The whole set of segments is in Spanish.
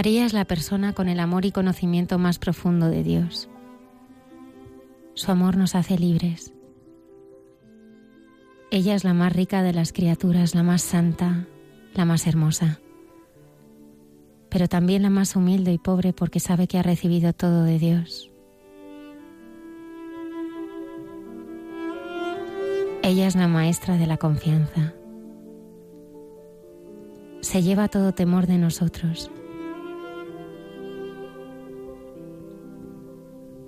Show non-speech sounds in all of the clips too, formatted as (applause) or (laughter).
María es la persona con el amor y conocimiento más profundo de Dios. Su amor nos hace libres. Ella es la más rica de las criaturas, la más santa, la más hermosa, pero también la más humilde y pobre porque sabe que ha recibido todo de Dios. Ella es la maestra de la confianza. Se lleva todo temor de nosotros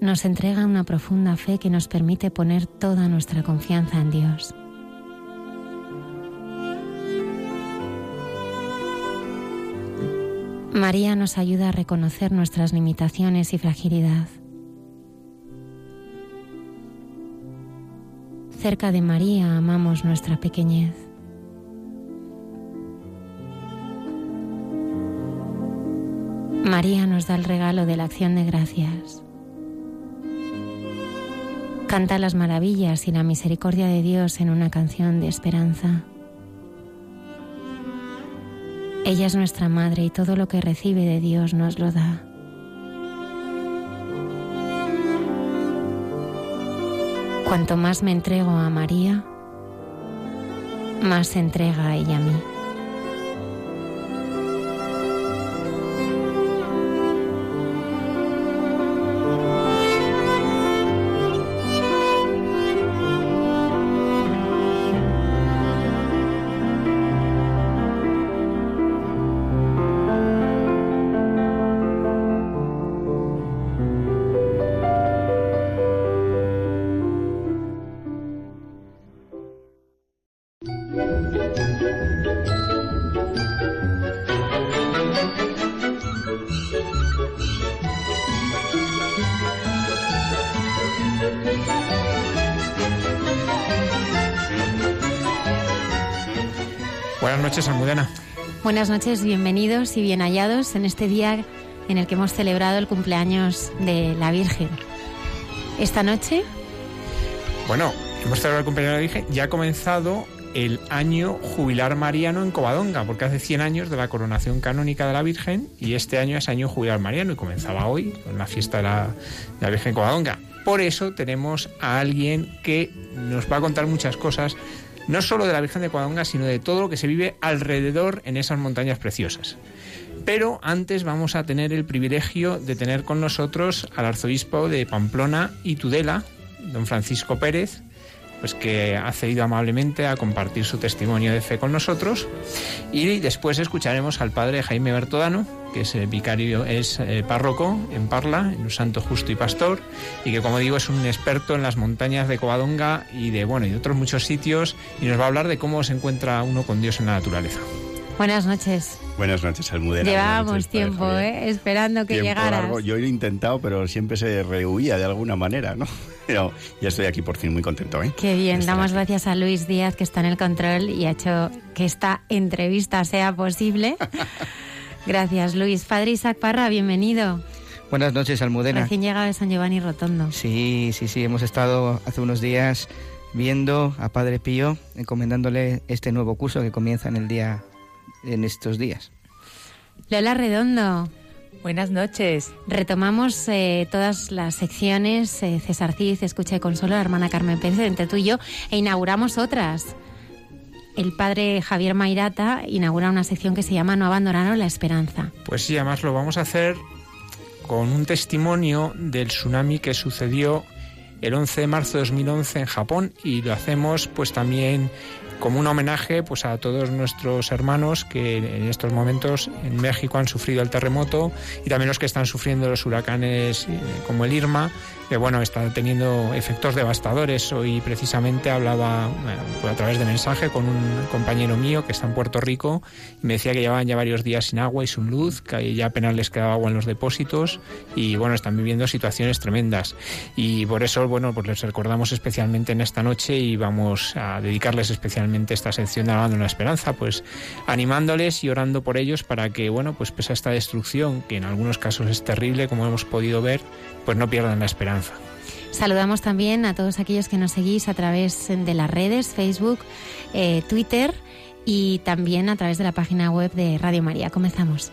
nos entrega una profunda fe que nos permite poner toda nuestra confianza en Dios. María nos ayuda a reconocer nuestras limitaciones y fragilidad. Cerca de María amamos nuestra pequeñez. María nos da el regalo de la acción de gracias canta las maravillas y la misericordia de Dios en una canción de esperanza. Ella es nuestra madre y todo lo que recibe de Dios nos lo da. Cuanto más me entrego a María, más se entrega ella a mí. Noches, Almudena. Buenas noches, bienvenidos y bien hallados en este día en el que hemos celebrado el cumpleaños de la Virgen. Esta noche. Bueno, hemos celebrado el cumpleaños de la Virgen. Ya ha comenzado el año jubilar mariano en Covadonga, porque hace 100 años de la coronación canónica de la Virgen y este año es año jubilar mariano y comenzaba hoy con la fiesta de la, de la Virgen en Covadonga. Por eso tenemos a alguien que nos va a contar muchas cosas no solo de la Virgen de Cuadonga, sino de todo lo que se vive alrededor en esas montañas preciosas. Pero antes vamos a tener el privilegio de tener con nosotros al arzobispo de Pamplona y Tudela, don Francisco Pérez, pues que ha cedido amablemente a compartir su testimonio de fe con nosotros. Y después escucharemos al padre Jaime Bertodano, que es vicario, es eh, párroco en Parla, en un santo justo y pastor, y que como digo es un experto en las montañas de Covadonga y de bueno y de otros muchos sitios, y nos va a hablar de cómo se encuentra uno con Dios en la naturaleza. Buenas noches. Buenas noches, Almudena. Llevábamos tiempo, ¿eh? esperando que llegaras. Yo he intentado, pero siempre se rehuía de alguna manera, ¿no? Pero ya estoy aquí por fin muy contento, ¿eh? Qué bien, damos gracias a Luis Díaz que está en el control y ha hecho que esta entrevista sea posible. (laughs) gracias, Luis. Padre Isaac Parra, bienvenido. Buenas noches, Almudena. Recién llegado de San Giovanni Rotondo. Sí, sí, sí, hemos estado hace unos días viendo a Padre Pío, encomendándole este nuevo curso que comienza en el día en estos días. Lola Redondo. Buenas noches. Retomamos eh, todas las secciones, eh, César Cid, Escucha y Consuelo, la hermana Carmen Pérez, entre tú y yo, e inauguramos otras. el padre Javier Mairata inaugura una sección que se llama No abandonaron la esperanza. Pues sí, además lo vamos a hacer con un testimonio del tsunami que sucedió el 11 de marzo de 2011 en Japón y lo hacemos pues también como un homenaje pues a todos nuestros hermanos que en estos momentos en México han sufrido el terremoto y también los que están sufriendo los huracanes eh, como el Irma que bueno, está teniendo efectos devastadores. Hoy precisamente hablaba a través de mensaje con un compañero mío que está en Puerto Rico y me decía que llevaban ya varios días sin agua y sin luz, que ya apenas les quedaba agua en los depósitos y bueno, están viviendo situaciones tremendas. Y por eso, bueno, pues les recordamos especialmente en esta noche y vamos a dedicarles especialmente esta sección de Hablando en la Esperanza, pues animándoles y orando por ellos para que, bueno, pues pese a esta destrucción, que en algunos casos es terrible, como hemos podido ver, pues no pierdan la esperanza. Saludamos también a todos aquellos que nos seguís a través de las redes, Facebook, eh, Twitter y también a través de la página web de Radio María. Comenzamos.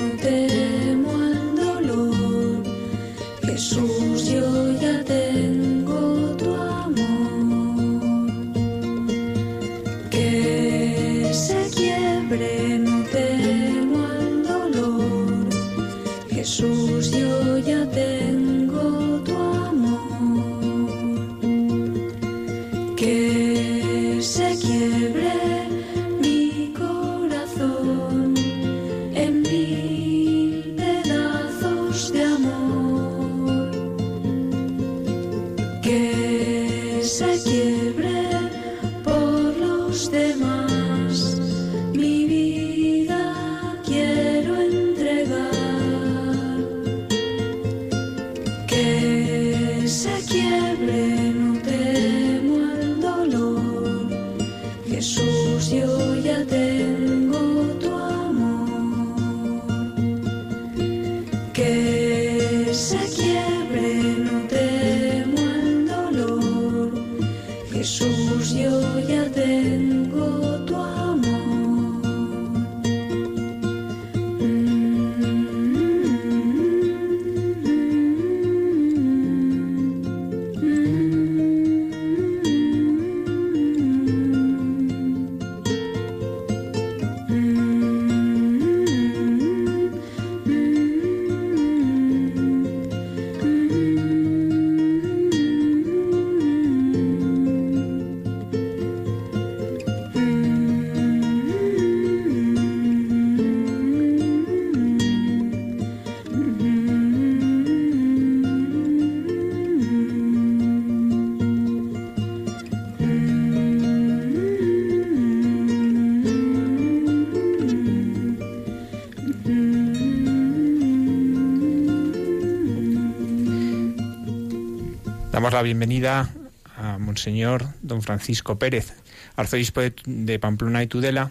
la bienvenida a Monseñor Don Francisco Pérez, arzobispo de, Pamplona y Tudela.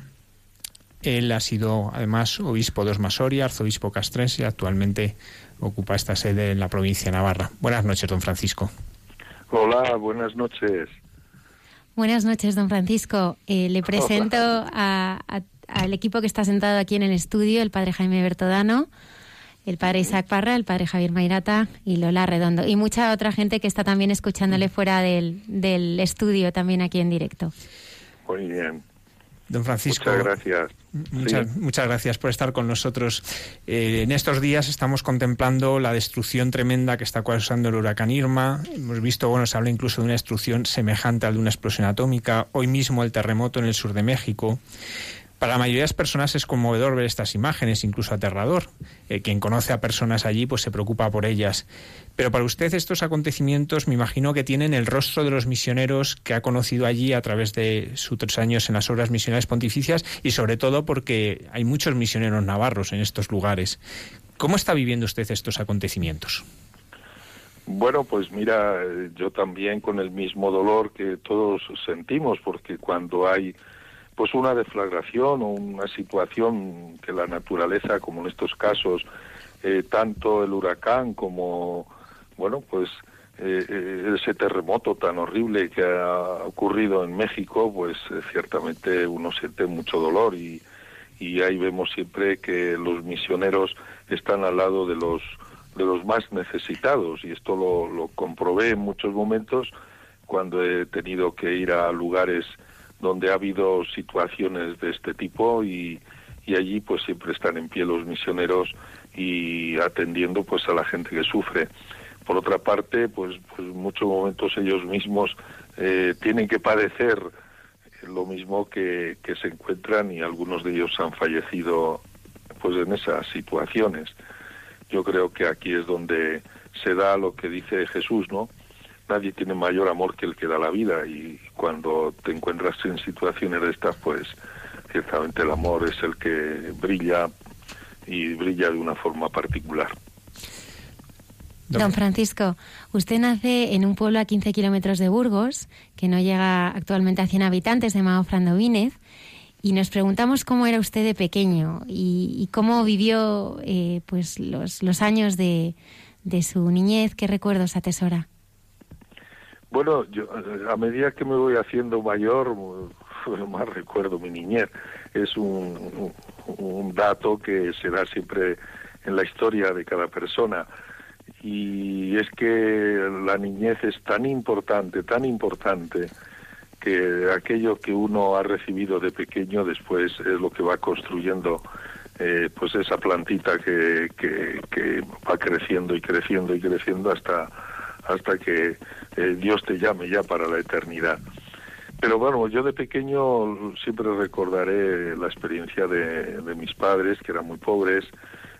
Él ha sido además obispo de Osmasoria, arzobispo castrense y actualmente ocupa esta sede en la provincia de Navarra. Buenas noches, don Francisco. Hola, buenas noches. Buenas noches, don Francisco. Eh, le presento al equipo que está sentado aquí en el estudio, el padre Jaime Bertodano, el padre Isaac Parra, el padre Javier Mairata y Lola Redondo. Y mucha otra gente que está también escuchándole fuera del, del estudio, también aquí en directo. Muy bien. Don Francisco. Muchas gracias. Muchas, muchas gracias por estar con nosotros. Eh, en estos días estamos contemplando la destrucción tremenda que está causando el huracán Irma. Hemos visto, bueno, se habla incluso de una destrucción semejante a la de una explosión atómica. Hoy mismo el terremoto en el sur de México. Para la mayoría de las personas es conmovedor ver estas imágenes, incluso aterrador. Eh, quien conoce a personas allí pues se preocupa por ellas. Pero para usted estos acontecimientos me imagino que tienen el rostro de los misioneros que ha conocido allí a través de sus tres años en las obras misionales pontificias y sobre todo porque hay muchos misioneros navarros en estos lugares. ¿Cómo está viviendo usted estos acontecimientos? Bueno, pues mira, yo también con el mismo dolor que todos sentimos, porque cuando hay pues una deflagración o una situación que la naturaleza, como en estos casos, eh, tanto el huracán como, bueno, pues eh, eh, ese terremoto tan horrible que ha ocurrido en México, pues ciertamente uno siente mucho dolor y, y ahí vemos siempre que los misioneros están al lado de los de los más necesitados y esto lo, lo comprobé en muchos momentos cuando he tenido que ir a lugares donde ha habido situaciones de este tipo y, y allí pues siempre están en pie los misioneros y atendiendo pues a la gente que sufre. Por otra parte, pues, pues en muchos momentos ellos mismos eh, tienen que padecer lo mismo que, que se encuentran y algunos de ellos han fallecido pues en esas situaciones. Yo creo que aquí es donde se da lo que dice Jesús, ¿no? Nadie tiene mayor amor que el que da la vida y cuando te encuentras en situaciones de estas, pues ciertamente el amor es el que brilla y brilla de una forma particular. Don Francisco, usted nace en un pueblo a 15 kilómetros de Burgos, que no llega actualmente a 100 habitantes, llamado Frandovínez, y nos preguntamos cómo era usted de pequeño y, cómo vivió eh, pues los, años de, de su niñez, qué recuerdos atesora. Bueno, yo a medida que me voy haciendo mayor, (laughs) más recuerdo mi niñez. Es un, dato que se da siempre en la historia de cada persona. Y es que la niñez es tan importante, tan importante, que aquello que uno ha recibido de pequeño después es lo que va construyendo eh, pues esa plantita que, que, que va creciendo y creciendo y creciendo hasta hasta que eh, Dios te llame ya para la eternidad. Pero bueno, yo de pequeño siempre recordaré la experiencia de, mis padres, que eran muy pobres,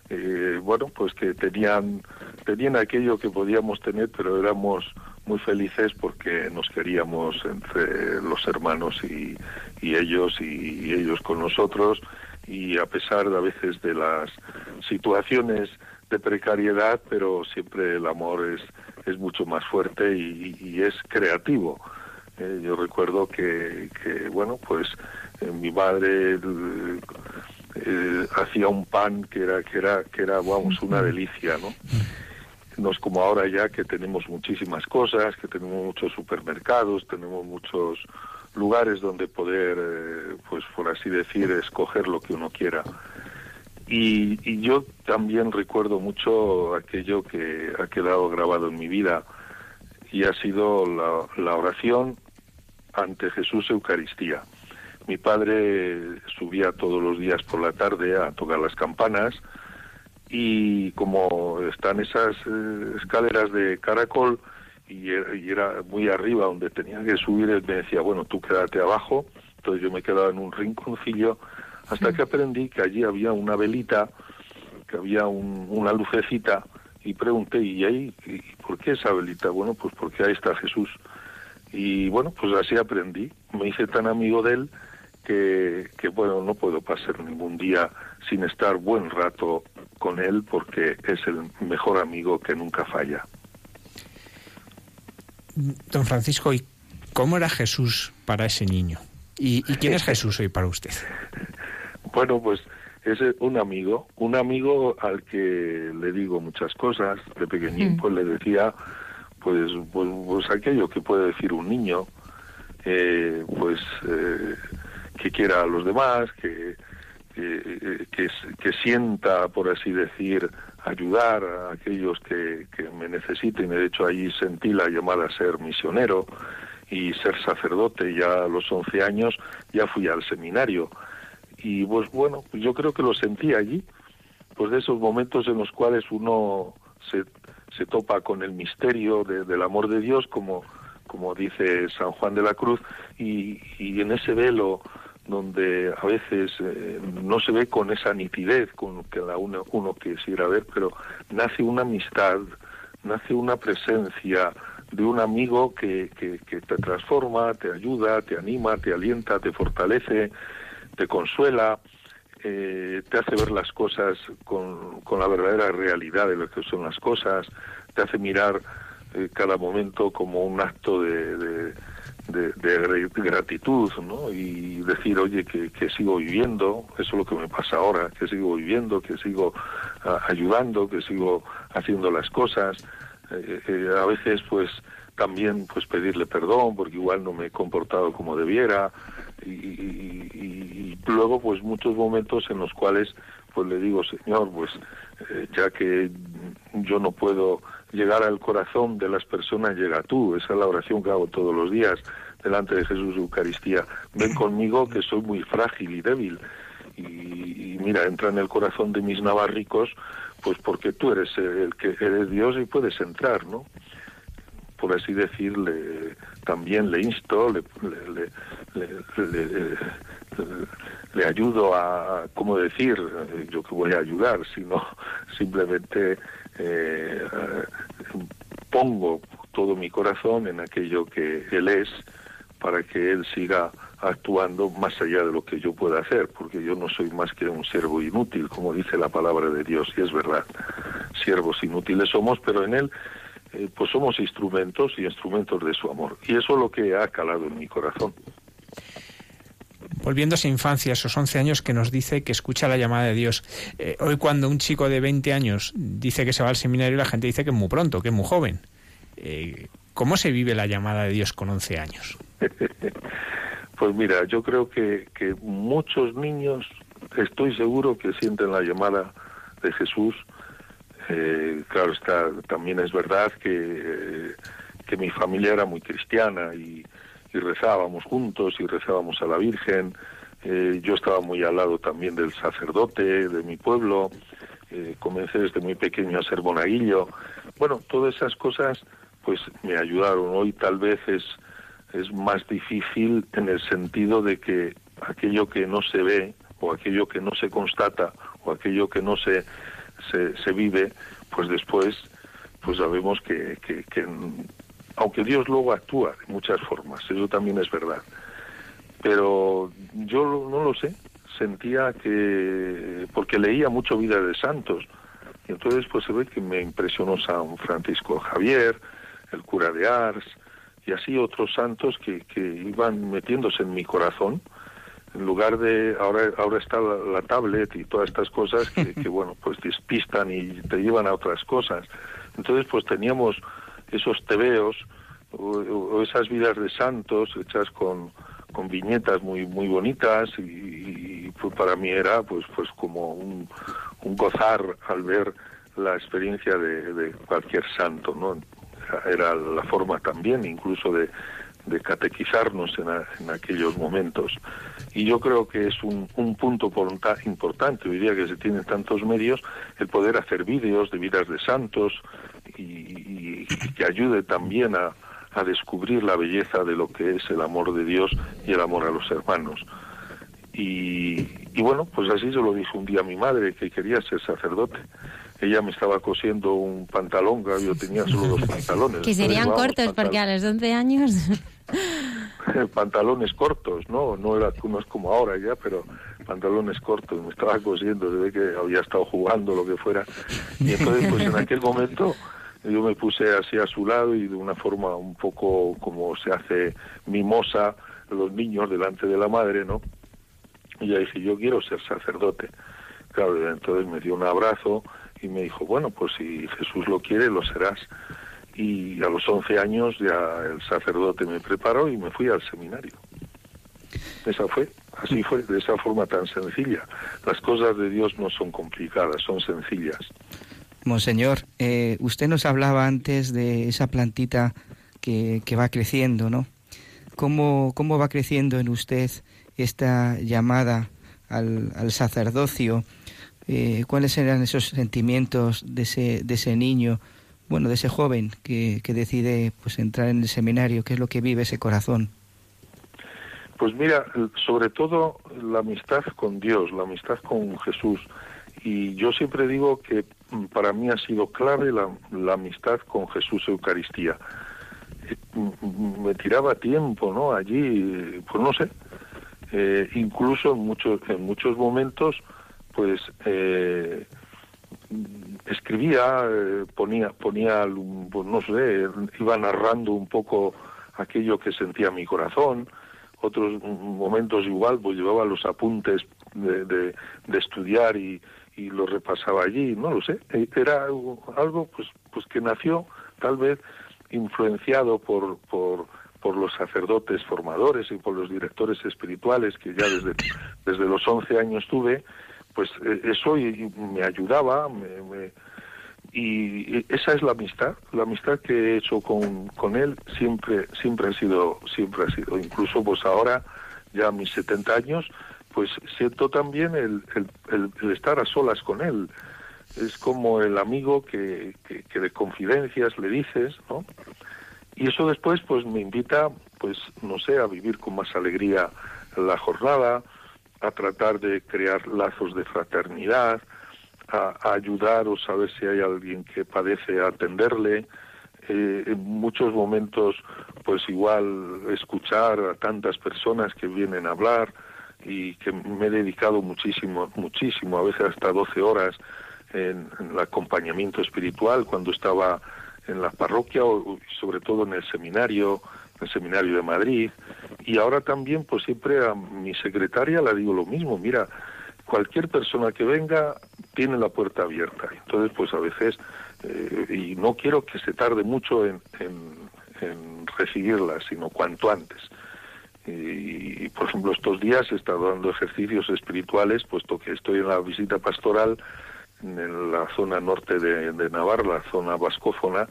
eh, bueno, pues que tenían, tenían aquello que podíamos tener, pero éramos muy felices porque nos queríamos entre los hermanos y, ellos y, ellos con nosotros y a pesar de a veces de las situaciones de precariedad, pero siempre el amor es, es mucho más fuerte y, es creativo. Eh, yo recuerdo que, que bueno, pues eh, mi madre eh, hacía un pan que era, que era, que era, vamos, una delicia, ¿no? No es como ahora ya que tenemos muchísimas cosas, que tenemos muchos supermercados, tenemos muchos lugares donde poder, pues por así decir, escoger lo que uno quiera. Y, yo también recuerdo mucho aquello que ha quedado grabado en mi vida y ha sido la, oración ante Jesús Eucaristía. Mi padre subía todos los días por la tarde a tocar las campanas y como están esas eh, escaleras de caracol y, era muy arriba donde tenía que subir, él me decía, bueno, tú quédate abajo. Entonces yo me quedaba en un rinconcillo hasta que aprendí que allí había una velita, que había una lucecita, y pregunté, ¿y ahí por qué esa velita? Bueno, pues porque ahí está Jesús. Y bueno, pues así aprendí. Me hice tan amigo de él que, que bueno, no puedo pasar ningún día sin estar buen rato con él porque es el mejor amigo que nunca falla. Don Francisco, ¿y cómo era Jesús para ese niño? ¿Y, y quién es (laughs) Jesús hoy para usted? Bueno, pues es un amigo, un amigo al que le digo muchas cosas. De pequeñín, pues le decía, pues, pues, pues, aquello que puede decir un niño, eh, pues eh, que quiera a los demás, que, que, que, sienta, por así decir, ayudar a aquellos que, que me necesiten. De hecho, allí sentí la llamada a ser misionero y ser sacerdote. Ya a los 11 años ya fui al seminario y pues bueno, pues yo creo que lo sentí allí, pues de esos momentos en los cuales uno se, se topa con el misterio del amor de Dios, como, como dice San Juan de la Cruz, y, y en ese velo donde a veces eh, no se ve con esa nitidez con que la uno, uno quisiera ver, pero nace una amistad, nace una presencia de un amigo que, que, te transforma, te ayuda, te anima, te alienta, te fortalece, te consuela, eh, te hace ver las cosas con, con, la verdadera realidad de lo que son las cosas, te hace mirar eh, cada momento como un acto de gratitud, ¿no? Y decir, oye, que, sigo viviendo, eso es lo que me pasa ahora, que sigo viviendo, que sigo ah, ayudando, que sigo haciendo las cosas. Eh, a veces, pues, también, pues, pedirle perdón, porque igual no me he comportado como debiera. Y, luego, pues, muchos momentos en los cuales, pues, le digo, Señor, pues, eh, ya que yo no puedo llegar al corazón de las personas, llega tú. Esa es la oración que hago todos los días delante de Jesús Eucaristía. Ven conmigo que soy muy frágil y débil. Y, mira, entra en el corazón de mis navarricos, pues porque tú eres el que eres Dios y puedes entrar, ¿no? Por así decirle, también le insto, le, le, le, ayudo a, ¿cómo decir? Yo que voy a ayudar, sino simplemente eh, pongo todo mi corazón en aquello que Él es para que Él siga actuando más allá de lo que yo pueda hacer, porque yo no soy más que un siervo inútil, como dice la palabra de Dios, y es verdad, siervos inútiles somos, pero en Él eh, pues somos instrumentos y instrumentos de su amor, y eso es lo que ha calado en mi corazón. Volviendo a esa infancia, esos 11 años que nos dice que escucha la llamada de Dios. Eh, hoy cuando un chico de 20 años dice que se va al seminario, la gente dice que es muy pronto, que es muy joven. Eh, ¿Cómo se vive la llamada de Dios con 11 años? (laughs) pues mira, yo creo que, que muchos niños, estoy seguro que sienten la llamada de Jesús. Eh, claro, está, también es verdad que, que mi familia era muy cristiana y, y rezábamos juntos y rezábamos a la Virgen. Eh, yo estaba muy al lado también del sacerdote de mi pueblo. Eh, comencé desde muy pequeño a ser monaguillo. Bueno, todas esas cosas pues me ayudaron. Hoy tal vez es, es más difícil en el sentido de que aquello que no se ve o aquello que no se constata o aquello que no se, se, se vive, pues después pues sabemos que, que, que aunque Dios luego actúa de muchas formas, eso también es verdad. Pero yo no lo sé, sentía que, porque leía mucho Vida de Santos, y entonces pues se ve que me impresionó San Francisco Javier, el cura de Ars, y así otros santos que, que iban metiéndose en mi corazón, en lugar de ahora ahora está la, tablet y todas estas cosas que, (laughs) que, bueno pues despistan y te llevan a otras cosas. Entonces pues teníamos esos tebeos o, esas vidas de santos hechas con, con viñetas muy muy bonitas y, pues para mí era pues pues como un, un gozar al ver la experiencia de, de, cualquier santo no era la forma también incluso de, de catequizarnos en, en, aquellos momentos y yo creo que es un, un punto importante hoy día que se tienen tantos medios el poder hacer vídeos de vidas de santos y, que ayude también a, a descubrir la belleza de lo que es el amor de Dios y el amor a los hermanos. Y, y, bueno, pues así se lo dijo un día a mi madre, que quería ser sacerdote. Ella me estaba cosiendo un pantalón, yo tenía solo dos pantalones. Que serían cortos, porque a los 11 años... (laughs) pantalones cortos, ¿no? No era unos como ahora ya, pero pantalones cortos. Me estaba cosiendo, desde que había estado jugando, lo que fuera. Y entonces, pues en aquel momento yo me puse así a su lado y de una forma un poco como se hace mimosa los niños delante de la madre, ¿no? Y ya dije, yo quiero ser sacerdote. Claro, entonces me dio un abrazo y me dijo, bueno, pues si Jesús lo quiere, lo serás. Y a los 11 años ya el sacerdote me preparó y me fui al seminario. Esa fue, así fue, de esa forma tan sencilla. Las cosas de Dios no son complicadas, son sencillas. Monseñor, eh, usted nos hablaba antes de esa plantita que, que va creciendo, ¿no? ¿Cómo, ¿Cómo, va creciendo en usted esta llamada al, al sacerdocio? Eh, ¿Cuáles eran esos sentimientos de ese, de ese niño, bueno, de ese joven que, que decide pues entrar en el seminario? ¿Qué es lo que vive ese corazón? Pues mira, sobre todo la amistad con Dios, la amistad con Jesús. Y yo siempre digo que para mí ha sido clave la, la amistad con Jesús Eucaristía. Eh, mm, me tiraba tiempo, ¿no? Allí, pues no sé, eh, incluso en muchos, en muchos momentos, pues eh, escribía, eh, ponía, ponía, pues no sé, iba narrando un poco aquello que sentía mi corazón, otros momentos igual, pues llevaba los apuntes de, de, de estudiar y, y lo repasaba allí, no lo sé, era algo pues, pues que nació tal vez influenciado por, por, por los sacerdotes formadores y por los directores espirituales que ya desde, desde los 11 años tuve, pues eh, eso me ayudaba, me, y esa es la amistad, la amistad que he hecho con, con él siempre, siempre ha sido, siempre ha sido, incluso pues ahora, ya a mis 70 años, pues siento también el, el, el, estar a solas con él. Es como el amigo que, que, que de confidencias le dices, ¿no? y eso después pues me invita pues no sé a vivir con más alegría la jornada a tratar de crear lazos de fraternidad a, a ayudar o saber si hay alguien que padece atenderle. Eh, en muchos momentos pues igual escuchar a tantas personas que vienen a hablar y que me he dedicado muchísimo muchísimo a veces hasta 12 horas en, en el acompañamiento espiritual cuando estaba en la parroquia o sobre todo en el seminario, el seminario de Madrid. Y ahora también, pues siempre a mi secretaria le digo lo mismo, mira, cualquier persona que venga tiene la puerta abierta. Entonces, pues a veces, eh, y no quiero que se tarde mucho en, en, recibirla, sino cuanto antes. Y, por ejemplo, estos días he estado dando ejercicios espirituales, puesto que estoy en la visita pastoral en la zona norte de, de Navarra, la zona vascófona,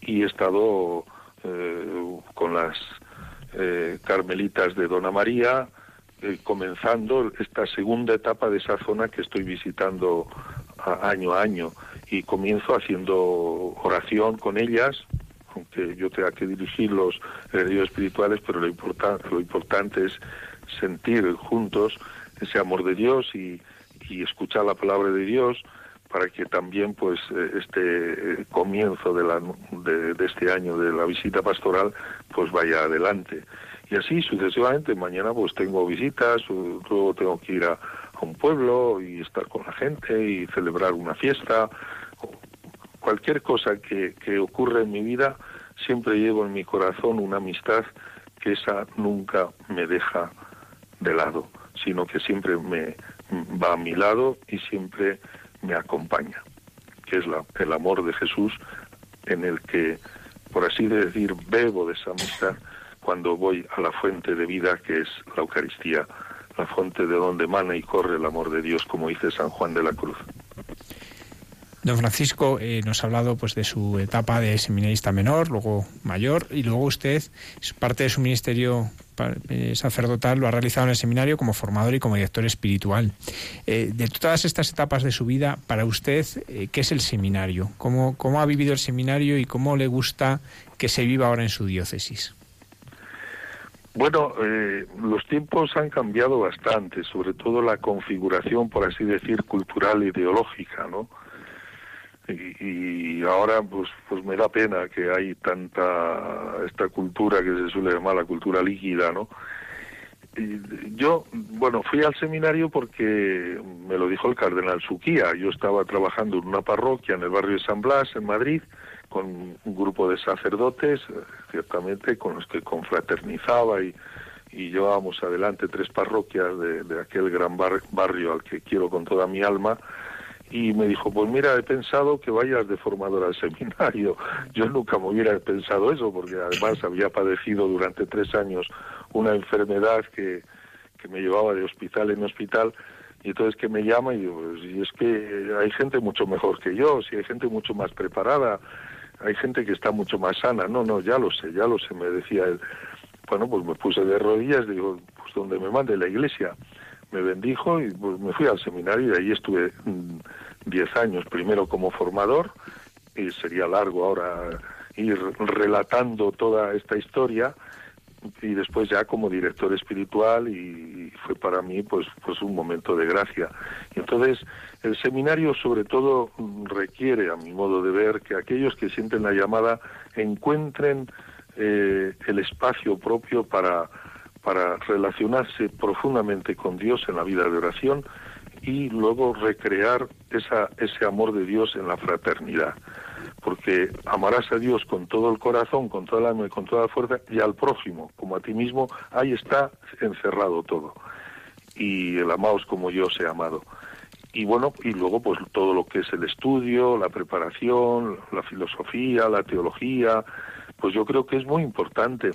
y he estado eh, con las eh, carmelitas de Dona María, eh, comenzando esta segunda etapa de esa zona que estoy visitando año a año. Y comienzo haciendo oración con ellas, aunque yo tenga que dirigir los herederos espirituales, pero lo, importante lo importante es sentir juntos ese amor de Dios y, y escuchar la palabra de Dios para que también pues eh, este eh, comienzo de, la, de, de, este año de la visita pastoral pues vaya adelante. Y así sucesivamente mañana pues tengo visitas luego tengo que ir a, un pueblo y estar con la gente y celebrar una fiesta. Cualquier cosa que, que ocurre en mi vida siempre llevo en mi corazón una amistad que esa nunca me deja de lado sino que siempre me va a mi lado y siempre me acompaña, que es la, el amor de Jesús en el que, por así decir, bebo de esa amistad cuando voy a la fuente de vida que es la Eucaristía, la fuente de donde emana y corre el amor de Dios, como dice San Juan de la Cruz. Don Francisco eh, nos ha hablado pues de su etapa de seminarista menor, luego mayor, y luego usted, parte de su ministerio eh, sacerdotal, lo ha realizado en el seminario como formador y como director espiritual. Eh, de todas estas etapas de su vida, para usted, ¿qué es el seminario? ¿Cómo, ¿Cómo ha vivido el seminario y cómo le gusta que se viva ahora en su diócesis? Bueno, los tiempos han cambiado bastante, sobre todo la configuración, por así decir, cultural e ideológica, ¿no? Y, y, ahora pues pues me da pena que hay tanta esta cultura que se suele llamar la cultura líquida no y yo bueno fui al seminario porque me lo dijo el cardenal Suquía. Yo estaba trabajando en una parroquia en el barrio de San Blas en Madrid con un grupo de sacerdotes ciertamente con los que confraternizaba y y llevábamos adelante tres parroquias de, de aquel gran bar, barrio al que quiero con toda mi alma y me dijo, pues mira, he pensado que vayas de formador al seminario. (laughs) Yo nunca me hubiera pensado eso, porque además había padecido durante tres años una enfermedad que, que me llevaba de hospital en hospital, y entonces que me llama y digo, pues, y es que hay gente mucho mejor que yo, si hay gente mucho más preparada, hay gente que está mucho más sana. No, no, ya lo sé, ya lo sé, me decía él. Bueno, pues me puse de rodillas, digo, pues donde me mande la iglesia me bendijo y pues, me fui al seminario y ahí estuve mm, diez años, primero como formador, y sería largo ahora ir relatando toda esta historia, y después ya como director espiritual y, fue para mí pues pues un momento de gracia. Entonces el seminario sobre todo requiere a mi modo de ver que aquellos que sienten la llamada encuentren eh, el espacio propio para para relacionarse profundamente con Dios en la vida de oración y luego recrear esa, ese amor de Dios en la fraternidad porque amarás a Dios con todo el corazón, con toda el alma y con toda la fuerza, y al prójimo, como a ti mismo, ahí está encerrado todo. Y el amaos como yo os he amado. Y bueno, y luego pues todo lo que es el estudio, la preparación, la filosofía, la teología, pues yo creo que es muy importante,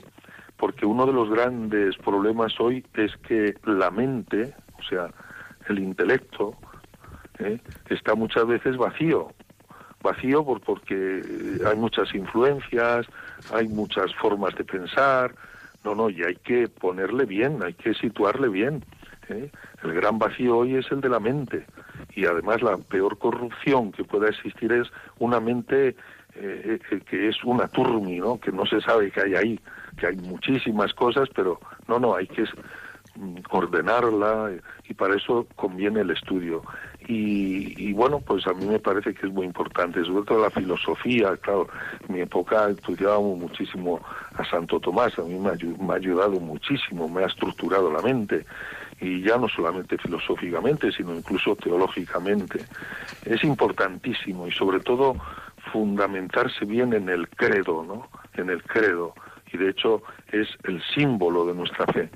porque uno de los grandes problemas hoy es que la mente, o sea, el intelecto, ¿eh? está muchas veces vacío, vacío por, porque hay muchas influencias, hay muchas formas de pensar, no, no, y hay que ponerle bien, hay que situarle bien. ¿eh? El gran vacío hoy es el de la mente y además la peor corrupción que pueda existir es una mente eh, eh, que es una turmi, ¿no? que no se sabe qué hay ahí, que hay muchísimas cosas, pero no, no, hay que mm, ordenarla y para eso conviene el estudio. Y, bueno, pues a mí me parece que es muy importante, sobre todo la filosofía, claro, en mi época estudiábamos muchísimo a Santo Tomás, a mí me ha, ayudado muchísimo, me ha estructurado la mente, y ya no solamente filosóficamente, sino incluso teológicamente. Es importantísimo y sobre todo fundamentarse bien en el credo, ¿no? En el credo, y de hecho es el símbolo de nuestra fe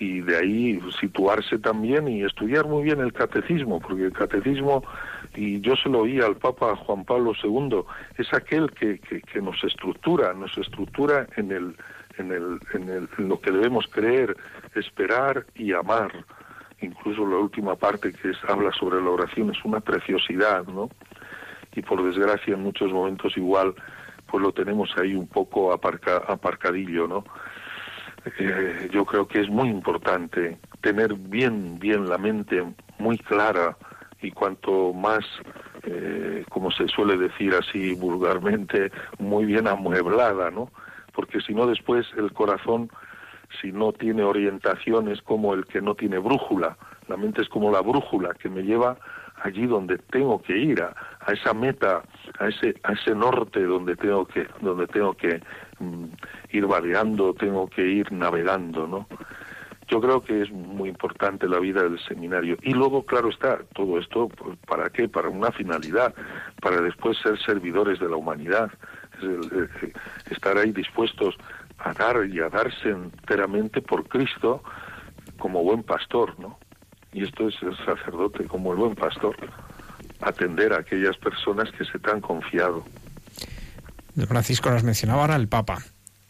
y de ahí situarse también y estudiar muy bien el catecismo, porque el catecismo, y yo se lo oí al Papa Juan Pablo II, es aquel que, que, nos estructura, nos estructura en, el, en, el, en, el, en lo que debemos creer, esperar y amar. Incluso la última parte que es, habla sobre la oración es una preciosidad, ¿no? Y por desgracia en muchos momentos igual pues lo tenemos ahí un poco aparca, aparcadillo, ¿no? Eh, yo creo que es muy importante tener bien, bien la mente muy clara y cuanto más, eh, como se suele decir así vulgarmente, muy bien amueblada, ¿no? Porque si no después el corazón, si no tiene orientación, es como el que no tiene brújula. La mente es como la brújula que me lleva allí donde tengo que ir, a, a esa meta, a ese, a ese norte donde tengo que, donde tengo que mm, ir variando, tengo que ir navegando, ¿no? Yo creo que es muy importante la vida del seminario. Y luego, claro está, todo esto, pues, ¿para qué? Para una finalidad, para después ser servidores de la humanidad, estar ahí dispuestos a dar y a darse enteramente por Cristo como buen pastor, ¿no? y esto es el sacerdote como el buen pastor, atender a aquellas personas que se te han confiado. Francisco nos mencionaba ahora el Papa.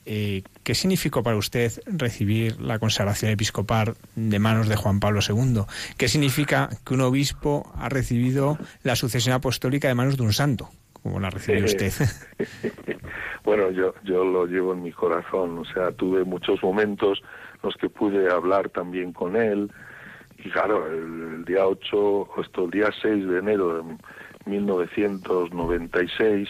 Eh, ¿Qué significó para usted recibir la consagración episcopal de manos de Juan Pablo II? ¿Qué significa que un obispo ha recibido la sucesión apostólica de manos de un santo? como la recibió usted? (laughs) bueno, yo, yo lo llevo en mi corazón. O sea, tuve muchos momentos en los que pude hablar también con él, y claro, el, día 8, esto, el día 6 de enero de 1996,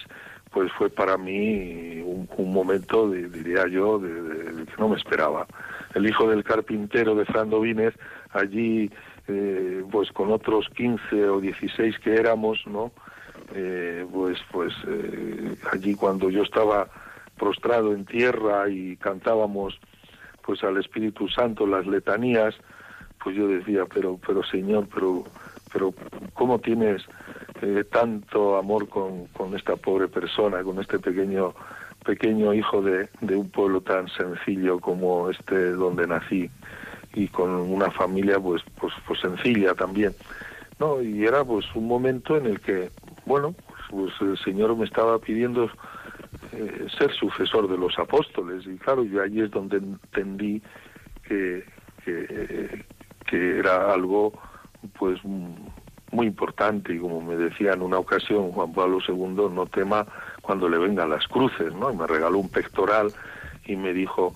pues fue para mí un, momento, diría yo, de, que no me esperaba. El hijo del carpintero de Fernando Vínez, allí, eh, pues con otros 15 o 16 que éramos, ¿no? Eh, pues, pues eh, allí cuando yo estaba prostrado en tierra y cantábamos pues al Espíritu Santo las letanías, pues yo decía, pero, pero Señor, pero, pero ¿cómo tienes eh, tanto amor con, con esta pobre persona, con este pequeño pequeño hijo de, de un pueblo tan sencillo como este donde nací y con una familia pues pues pues sencilla también. No y era pues un momento en el que bueno pues, pues el señor me estaba pidiendo eh, ser sucesor de los apóstoles. Y claro y ahí es donde entendí que, que, que era algo pues muy importante. Y como me decía en una ocasión Juan Pablo II no tema cuando le vengan las cruces no y me regaló un pectoral y me dijo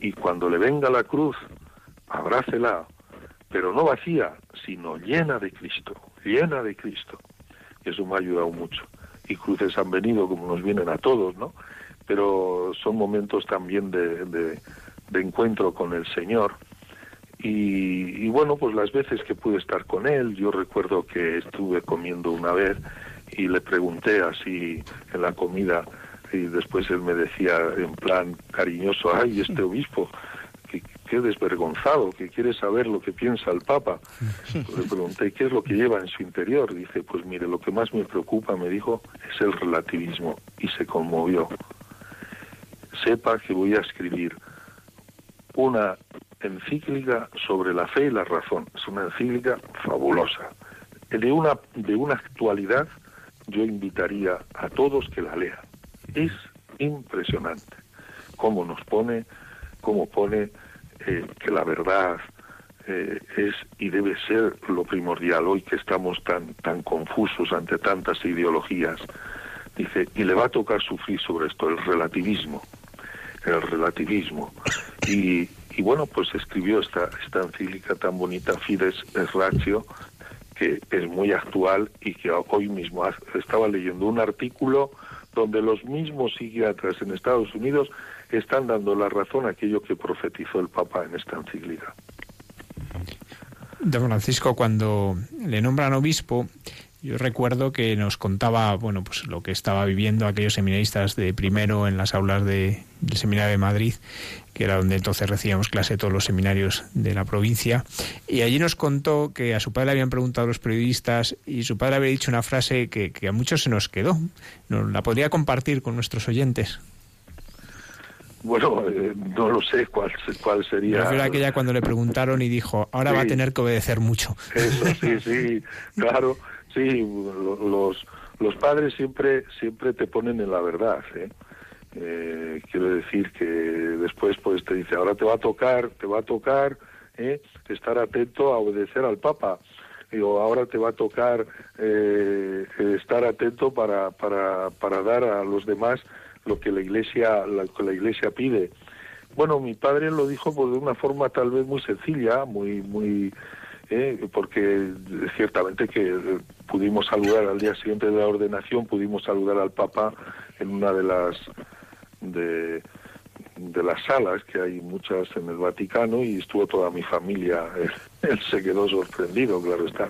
y cuando le venga la cruz abrácela pero no vacía sino llena de Cristo llena de Cristo y eso me ha ayudado mucho. Y cruces han venido como nos vienen a todos no pero son momentos también de, de de encuentro con el Señor. Y, y, bueno, pues las veces que pude estar con él, yo recuerdo que estuve comiendo una vez y le pregunté así en la comida y después él me decía en plan cariñoso, ay, este obispo, que, qué desvergonzado, que quiere saber lo que piensa el Papa. Le pregunté, ¿qué es lo que lleva en su interior? Dice, pues mire, lo que más me preocupa, me dijo, es el relativismo. Y se conmovió. Sepa que voy a escribir una encíclica sobre la fe y la razón. Es una encíclica fabulosa. De una, de una actualidad, yo invitaría a todos que la lean. Es impresionante cómo nos pone, cómo pone eh, que la verdad eh, es y debe ser lo primordial hoy que estamos tan tan confusos ante tantas ideologías. Dice, y le va a tocar sufrir sobre esto, el relativismo, el relativismo. Y, y bueno, pues escribió esta, esta encíclica tan bonita, Fides es Ratio, que es muy actual y que hoy mismo estaba leyendo un artículo donde los mismos psiquiatras en Estados Unidos están dando la razón a aquello que profetizó el Papa en esta encíclica. Don Francisco, cuando le nombran obispo, yo recuerdo que nos contaba, bueno, pues lo que estaba viviendo aquellos seminaristas de primero en las aulas de, del Seminario de Madrid, que era donde entonces recibíamos clase todos los seminarios de la provincia, y allí nos contó que a su padre le habían preguntado los periodistas y su padre había dicho una frase que, que a muchos se nos quedó. ¿Nos la podría compartir con nuestros oyentes? Bueno, eh, no lo sé cuál, cuál sería. Era aquella cuando le preguntaron y dijo, ahora sí. va a tener que obedecer mucho. Eso, sí, (laughs) sí, claro. Sí, los, los padres siempre, siempre te ponen en la verdad. ¿eh? Eh, quiero decir que después pues te dice, ahora te va a tocar, te va a tocar ¿eh? estar atento a obedecer al Papa. o ahora te va a tocar eh, estar atento para, para, para dar a los demás lo que la iglesia la, que la iglesia pide bueno mi padre lo dijo pues, de una forma tal vez muy sencilla muy muy eh, porque ciertamente que pudimos saludar al día siguiente de la ordenación pudimos saludar al papa en una de las de, de las salas que hay muchas en el Vaticano y estuvo toda mi familia (laughs) él, se quedó sorprendido claro está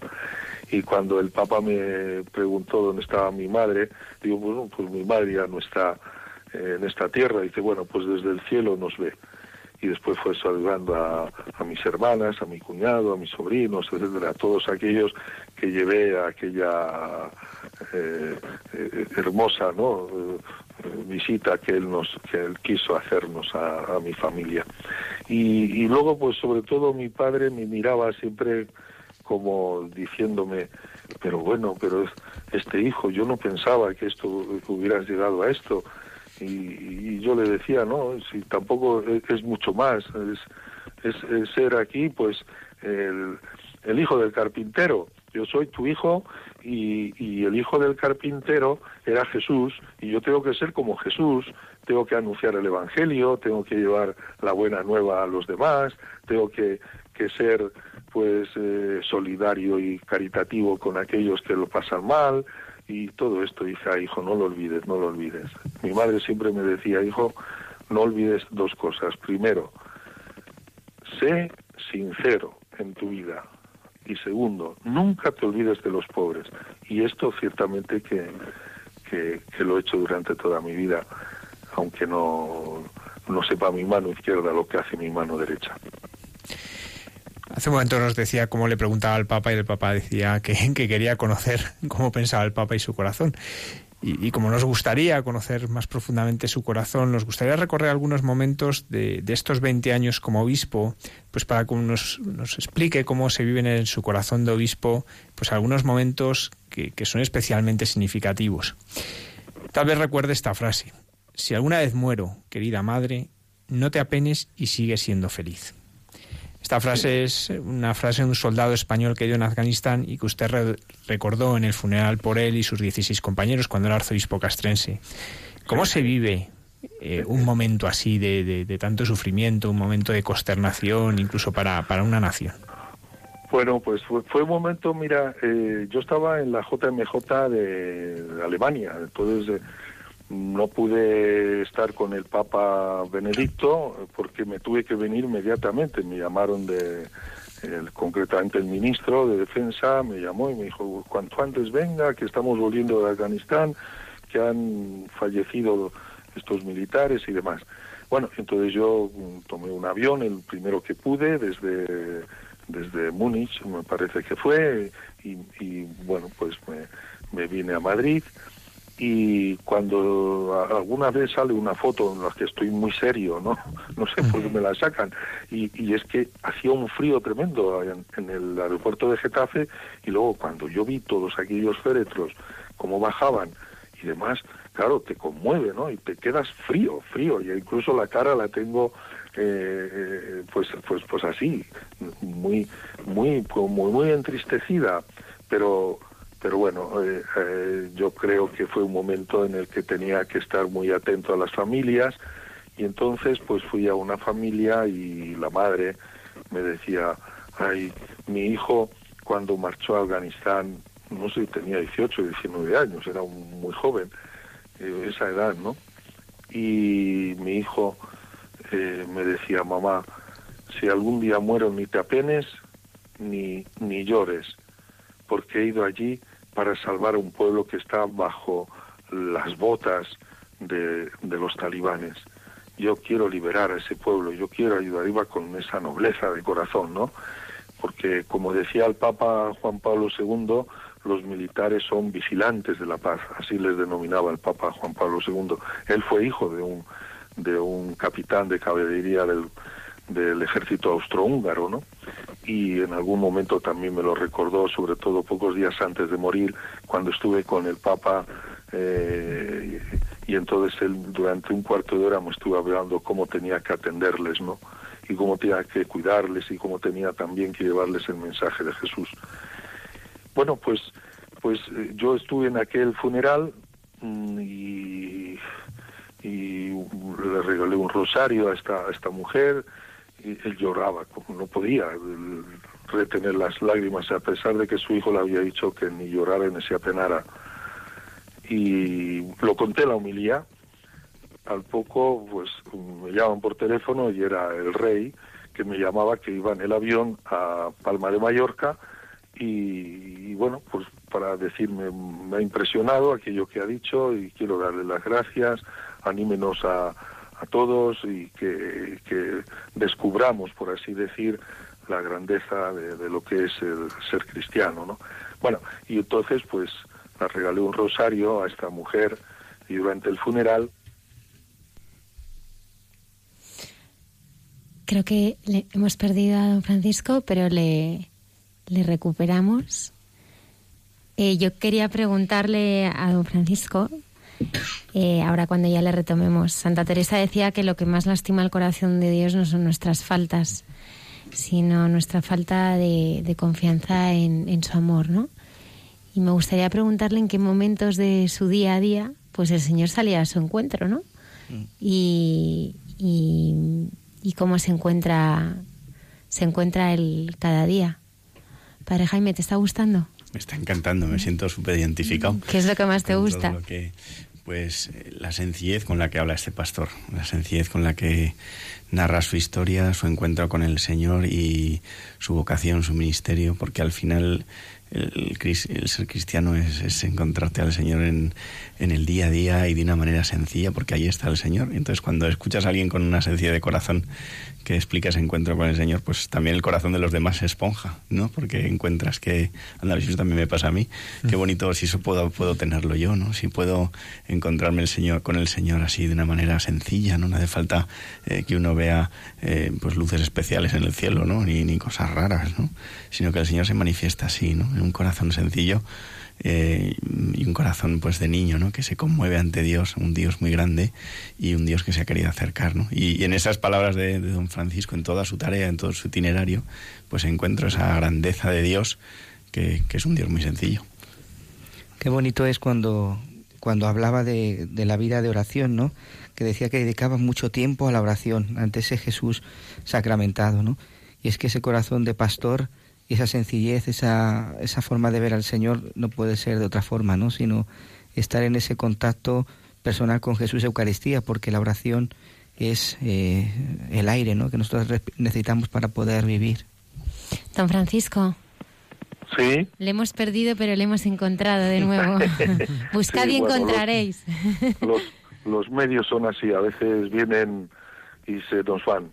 y cuando el Papa me preguntó dónde estaba mi madre, digo, bueno, pues mi madre ya no está en esta tierra. Y dice, bueno, pues desde el cielo nos ve. Y después fue saludando a, a mis hermanas, a mi cuñado, a mis sobrinos, etcétera, a todos aquellos que llevé a aquella eh, eh, hermosa ¿no? Visita que él nos que él quiso hacernos a, mi familia. Y, y luego, pues sobre todo mi padre me miraba siempre como diciéndome, pero bueno, pero este hijo, yo no pensaba que esto hubieras llegado a esto. Y, yo le decía, no, si tampoco es, es mucho más, es, es, ser aquí, pues, el hijo del carpintero. Yo soy tu hijo y, el hijo del carpintero era Jesús y yo tengo que ser como Jesús, tengo que anunciar el Evangelio, tengo que llevar la buena nueva a los demás, tengo que, que ser pues eh, solidario y caritativo con aquellos que lo pasan mal y todo esto hija hijo no lo olvides no lo olvides. Mi madre siempre me decía hijo no olvides dos cosas. Primero sé sincero en tu vida y segundo nunca te olvides de los pobres y esto ciertamente que, que, lo he hecho durante toda mi vida aunque no no sepa mi mano izquierda lo que hace mi mano derecha Hace un momento nos decía cómo le preguntaba al Papa y el Papa decía que, que quería conocer cómo pensaba el Papa y su corazón. Y, como nos gustaría conocer más profundamente su corazón, nos gustaría recorrer algunos momentos de, estos 20 años como obispo, pues para que nos, nos, explique cómo se viven en su corazón de obispo, pues algunos momentos que, que son especialmente significativos. Tal vez recuerde esta frase. Si alguna vez muero, querida madre, no te apenes y sigue siendo feliz. Esta frase es una frase de un soldado español que dio en Afganistán y que usted re recordó en el funeral por él y sus 16 compañeros cuando era arzobispo castrense. ¿Cómo se vive eh, un momento así de, de, de, tanto sufrimiento, un momento de consternación, incluso para, para una nación? Bueno, pues fue, fue un momento, mira, eh, yo estaba en la JMJ de, de Alemania, entonces... No pude estar con el Papa Benedicto porque me tuve que venir inmediatamente. Me llamaron de, concretamente el ministro de Defensa, me llamó y me dijo, cuanto antes venga, que estamos volviendo de Afganistán, que han fallecido estos militares y demás. Bueno, entonces yo mm, tomé un avión, el primero que pude, desde, desde Múnich, me parece que fue, y, bueno, pues me vine a Madrid y cuando alguna vez sale una foto en la que estoy muy serio, ¿no? (laughs) No sé por qué me la sacan. Y, y es que hacía un frío tremendo en, en, el aeropuerto de Getafe y luego cuando yo vi todos aquellos féretros, cómo bajaban y demás, claro, te conmueve, ¿no? Y te quedas frío, frío. Y incluso la cara la tengo eh, eh pues pues pues así muy muy muy muy entristecida pero pero bueno, eh, eh, yo creo que fue un momento en el que tenía que estar muy atento a las familias y entonces pues fui a una familia y la madre me decía, ay, mi hijo cuando marchó a Afganistán, no sé, tenía 18, 19 años, era muy joven, eh, esa edad, ¿no? Y mi hijo me decía, mamá, si algún día muero ni te apenes ni, ni llores, porque he ido allí para salvar a un pueblo que está bajo las botas de, los talibanes. Yo quiero liberar a ese pueblo, yo quiero ayudar, iba con esa nobleza de corazón, ¿no? Porque como decía el Papa Juan Pablo II, los militares son vigilantes de la paz, así les denominaba el Papa Juan Pablo II. Él fue hijo de un, de un capitán de caballería del, del ejército austrohúngaro, ¿no? Y en algún momento también me lo recordó, sobre todo pocos días antes de morir, cuando estuve con el Papa eh, y entonces él durante un cuarto de hora me estuvo hablando cómo tenía que atenderles, ¿no? Y cómo tenía que cuidarles y cómo tenía también que llevarles el mensaje de Jesús. Bueno, pues, pues eh, yo estuve en aquel funeral mm, y, y le regalé un rosario a esta, a esta mujer, él lloraba, no podía retener las lágrimas, a pesar de que su hijo le había dicho que ni llorara ni se apenara. Y lo conté la humilía. Al poco, pues me llaman por teléfono y era el rey que me llamaba que iba en el avión a Palma de Mallorca y, bueno, pues para decirme, me ha impresionado aquello que ha dicho y quiero darle las gracias, anímenos a, a todos y que, descubramos, por así decir, la grandeza de, lo que es el ser cristiano, ¿no? Bueno, y entonces pues le regalé un rosario a esta mujer y durante el funeral Creo que le hemos perdido a don Francisco, pero le, recuperamos. Eh, yo quería preguntarle a don Francisco eh, ahora cuando ya le retomemos. Santa Teresa decía que lo que más lastima el corazón de Dios no son nuestras faltas, sino nuestra falta de, confianza en, su amor, ¿no? Y me gustaría preguntarle en qué momentos de su día a día, pues el Señor salía a su encuentro, ¿no? Mm. Y, y, cómo se encuentra, se encuentra él cada día. Padre Jaime, ¿te está gustando? Me está encantando, me siento súper identificado. ¿Qué es lo que más te gusta? Pues eh, la sencillez con la que habla este pastor, la sencillez con la que narra su historia, su encuentro con el Señor y su vocación, su ministerio, porque al final el, ser cristiano es, encontrarte al Señor en, en, el día a día y de una manera sencilla, porque ahí está el Señor. Entonces, cuando escuchas a alguien con una sencillez de corazón que explica ese encuentro con el Señor, pues también el corazón de los demás se esponja, ¿no? Porque encuentras que, anda, eso también me pasa a mí, qué bonito si eso puedo, puedo tenerlo yo, ¿no? Si puedo encontrarme el Señor con el Señor así de una manera sencilla, ¿no? No hace falta eh, que uno vea eh, pues luces especiales en el cielo, ¿no? Ni, ni cosas raras, ¿no? Sino que el Señor se manifiesta así, ¿no? En un corazón sencillo eh, y un corazón pues de niño, ¿no? Que se conmueve ante Dios, un Dios muy grande y un Dios que se ha querido acercar, ¿no? Y, en esas palabras de, don Francisco, en toda su tarea, en todo su itinerario, pues encuentro esa grandeza de Dios que, es un Dios muy sencillo. Qué bonito es cuando, cuando hablaba de, de, la vida de oración, ¿no? Que decía que dedicaba mucho tiempo a la oración ante ese Jesús sacramentado, ¿no? Y es que ese corazón de pastor y esa sencillez, esa, esa forma de ver al Señor no puede ser de otra forma, ¿no? Sino estar en ese contacto personal con Jesús Eucaristía, porque la oración es eh, el aire ¿no? que nosotros necesitamos para poder vivir. Don Francisco. Sí. Le hemos perdido, pero le hemos encontrado de nuevo. (laughs) Buscad y encontraréis. Los, los, medios son así, a veces vienen y se nos van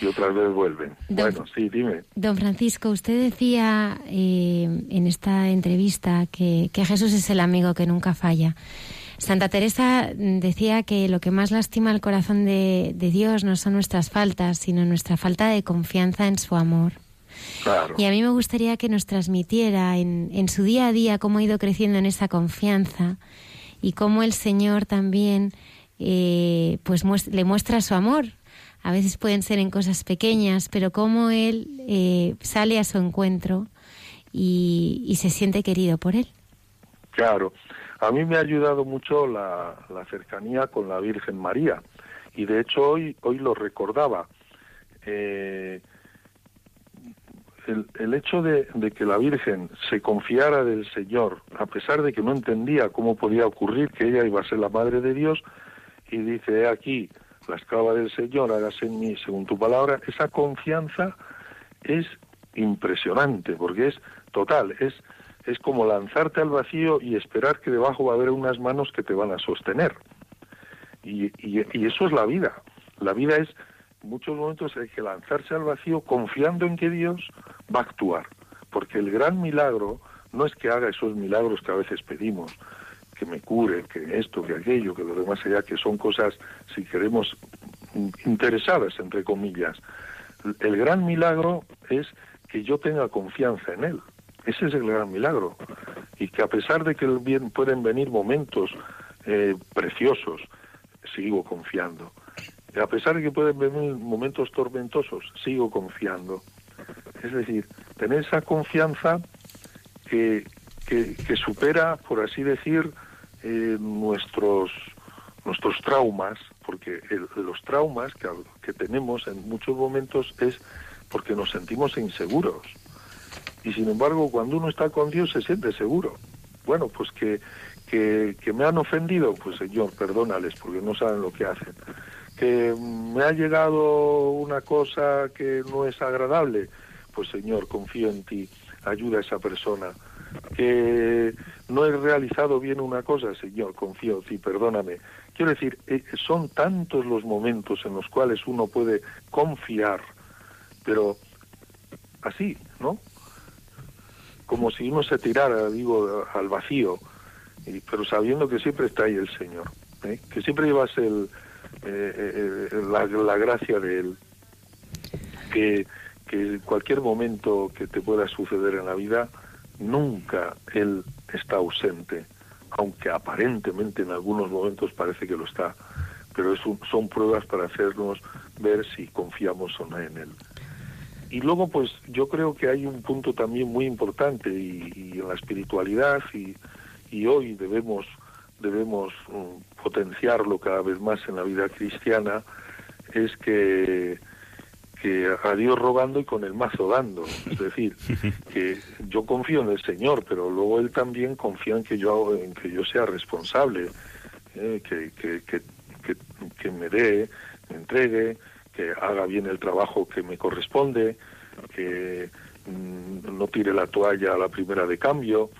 y otras veces vuelven. bueno, sí, dime. Don Francisco, usted decía eh, en esta entrevista que, que Jesús es el amigo que nunca falla. Santa Teresa decía que lo que más lastima el corazón de, Dios no son nuestras faltas, sino nuestra falta de confianza en su amor. Y a mí me gustaría que nos transmitiera en, su día a día cómo ha ido creciendo en esa confianza y cómo el Señor también eh, pues le muestra su amor. A veces pueden ser en cosas pequeñas, pero cómo Él eh, sale a su encuentro y, se siente querido por Él. Claro, a mí me ha ayudado mucho la, cercanía con la Virgen María y de hecho hoy, hoy lo recordaba. Eh, el, hecho de, que la Virgen se confiara del Señor, a pesar de que no entendía cómo podía ocurrir que ella iba a ser la Madre de Dios, y dice, aquí, la esclava del Señor, hágase en mí según tu palabra, esa confianza es impresionante, porque es total, es es como lanzarte al vacío y esperar que debajo va a haber unas manos que te van a sostener. Y, y, eso es la vida. La vida es, en muchos momentos hay que lanzarse al vacío confiando en que Dios va a actuar. Porque el gran milagro no es que haga esos milagros que a veces pedimos, que me cure, que esto, que aquello, que lo demás allá, que son cosas, si queremos, interesadas, entre comillas. El gran milagro es que yo tenga confianza en Él. Ese es el gran milagro. Y que a pesar de que pueden venir momentos eh, preciosos, sigo confiando. Y a pesar de que pueden venir momentos tormentosos, sigo confiando. Es decir, tener esa confianza que, que, supera, por así decir, eh, nuestros, nuestros traumas, porque los traumas que, que tenemos en muchos momentos es porque nos sentimos inseguros y sin embargo cuando uno está con Dios se siente seguro. Bueno, pues que, que, me han ofendido, pues Señor, perdónales porque no saben lo que hacen. Que me ha llegado una cosa que no es agradable, pues Señor, confío en ti, ayuda a esa persona. Que no he realizado bien una cosa, Señor, confío en ti, perdóname. Quiero decir, eh, son tantos los momentos en los cuales uno puede confiar, pero así, ¿no? como si uno se tirara, digo, al vacío, pero sabiendo que siempre está ahí el Señor, ¿eh? que siempre llevas el, eh, eh, la, gracia de Él, que, que cualquier momento que te pueda suceder en la vida, nunca Él está ausente, aunque aparentemente en algunos momentos parece que lo está, pero es son pruebas para hacernos ver si confiamos o no en Él. Y luego, pues yo creo que hay un punto también muy importante y, en la espiritualidad y, y hoy debemos debemos um, potenciarlo cada vez más en la vida cristiana es que que a Dios rogando y con el mazo dando, es decir, (laughs) que yo confío en el Señor, pero luego él también confía en que yo en que yo sea responsable, eh, que, que, que, que me dé, me entregue, que haga bien el trabajo que me corresponde, que mm, no tire la toalla a la primera de cambio,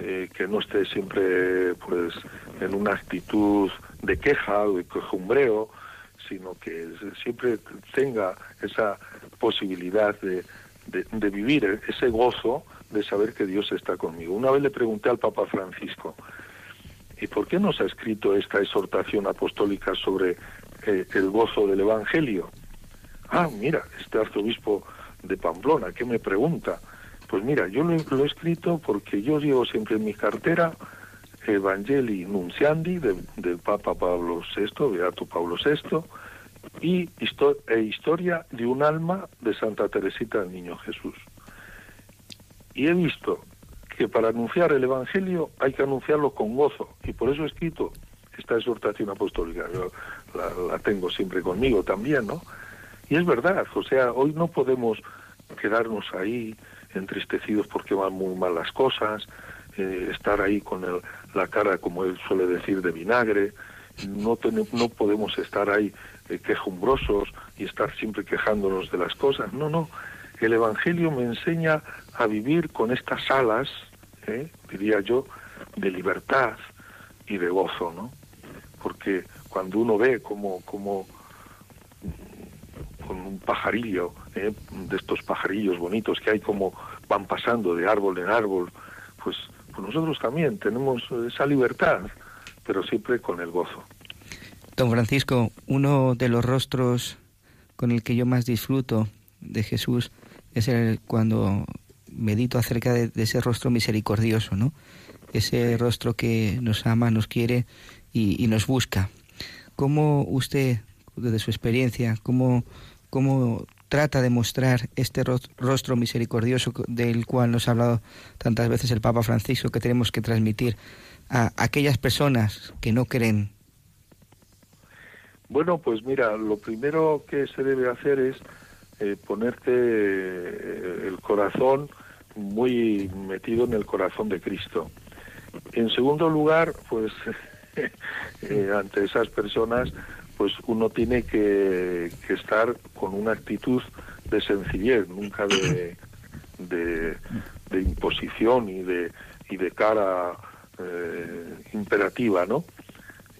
eh, que no esté siempre pues en una actitud de queja o de quejumbreo, sino que siempre tenga esa posibilidad de, de, vivir ese gozo de saber que Dios está conmigo. Una vez le pregunté al Papa Francisco, ¿y por qué nos ha escrito esta exhortación apostólica sobre eh, el gozo del Evangelio? Ah, mira, este arzobispo de Pamplona, ¿qué me pregunta? Pues mira, yo lo, he escrito porque yo llevo siempre en mi cartera Evangelii Nunciandi del Papa Pablo VI, Beato Pablo VI, y e Historia de un alma de Santa Teresita del Niño Jesús. Y he visto que para anunciar el Evangelio hay que anunciarlo con gozo, y por eso he escrito esta exhortación apostólica, yo la, la tengo siempre conmigo también, ¿no? Y es verdad, o sea, hoy no podemos quedarnos ahí entristecidos porque van muy mal las cosas, eh, estar ahí con la cara, como él suele decir, de vinagre, no, no podemos estar ahí eh, quejumbrosos y estar siempre quejándonos de las cosas. No, no. El Evangelio me enseña a vivir con estas alas, ¿eh? diría yo, de libertad y de gozo, ¿no? Porque cuando uno ve como, como con un pajarillo, ¿eh? de estos pajarillos bonitos que hay como van pasando de árbol en árbol, pues, pues nosotros también tenemos esa libertad, pero siempre con el gozo. Don Francisco, uno de los rostros con el que yo más disfruto de Jesús es el cuando medito acerca de, ese rostro misericordioso, ¿no? Ese rostro que nos ama, nos quiere y, nos busca. ¿Cómo usted, desde su experiencia, cómo, cómo trata de mostrar este rostro misericordioso del cual nos ha hablado tantas veces el Papa Francisco que tenemos que transmitir a aquellas personas que no creen bueno, pues mira, lo primero que se debe hacer es eh, ponerte eh, el corazón muy metido en el corazón de Cristo. En segundo lugar, pues (laughs) eh, ante esas personas, pues uno tiene que, estar con una actitud de sencillez, nunca de, de, imposición y de, y de cara imperativa, ¿no?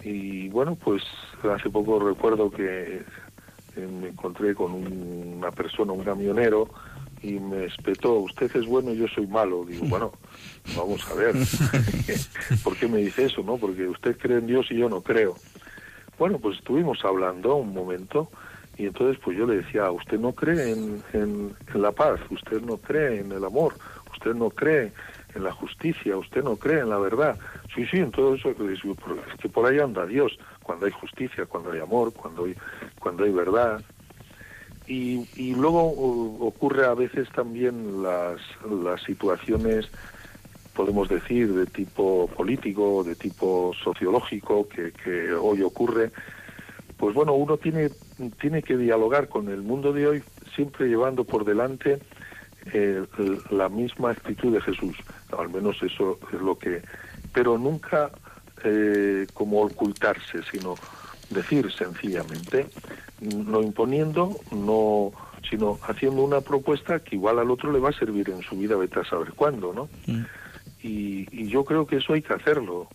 Y bueno, pues hace poco recuerdo que eh, me encontré con una persona, un camionero, y me espetó, usted es bueno y yo soy malo. Digo, bueno, vamos a ver, (laughs) (laughs) ¿por qué me dice eso? no Porque usted cree en Dios y yo no creo. Bueno, pues estuvimos hablando un momento y entonces pues yo le decía, usted no cree en, en la paz, usted no cree en el amor, usted no cree en la justicia, usted no cree en la verdad. Sí, sí, en todo eso, es que por ahí anda Dios, cuando hay justicia, cuando hay amor, cuando hay, cuando hay verdad. Y, y luego ocurre a veces también las, las situaciones, podemos decir, de tipo político, de tipo sociológico, que, hoy ocurre. Pues bueno, uno tiene, tiene que dialogar con el mundo de hoy siempre llevando por delante eh, la misma actitud de Jesús. Al menos eso es lo que... Pero nunca eh, como ocultarse, sino decir sencillamente, no imponiendo, no sino haciendo una propuesta que igual al otro le va a servir en su vida, vete a saber cuándo, ¿no? Mm. Y, y, yo creo que eso hay que hacerlo.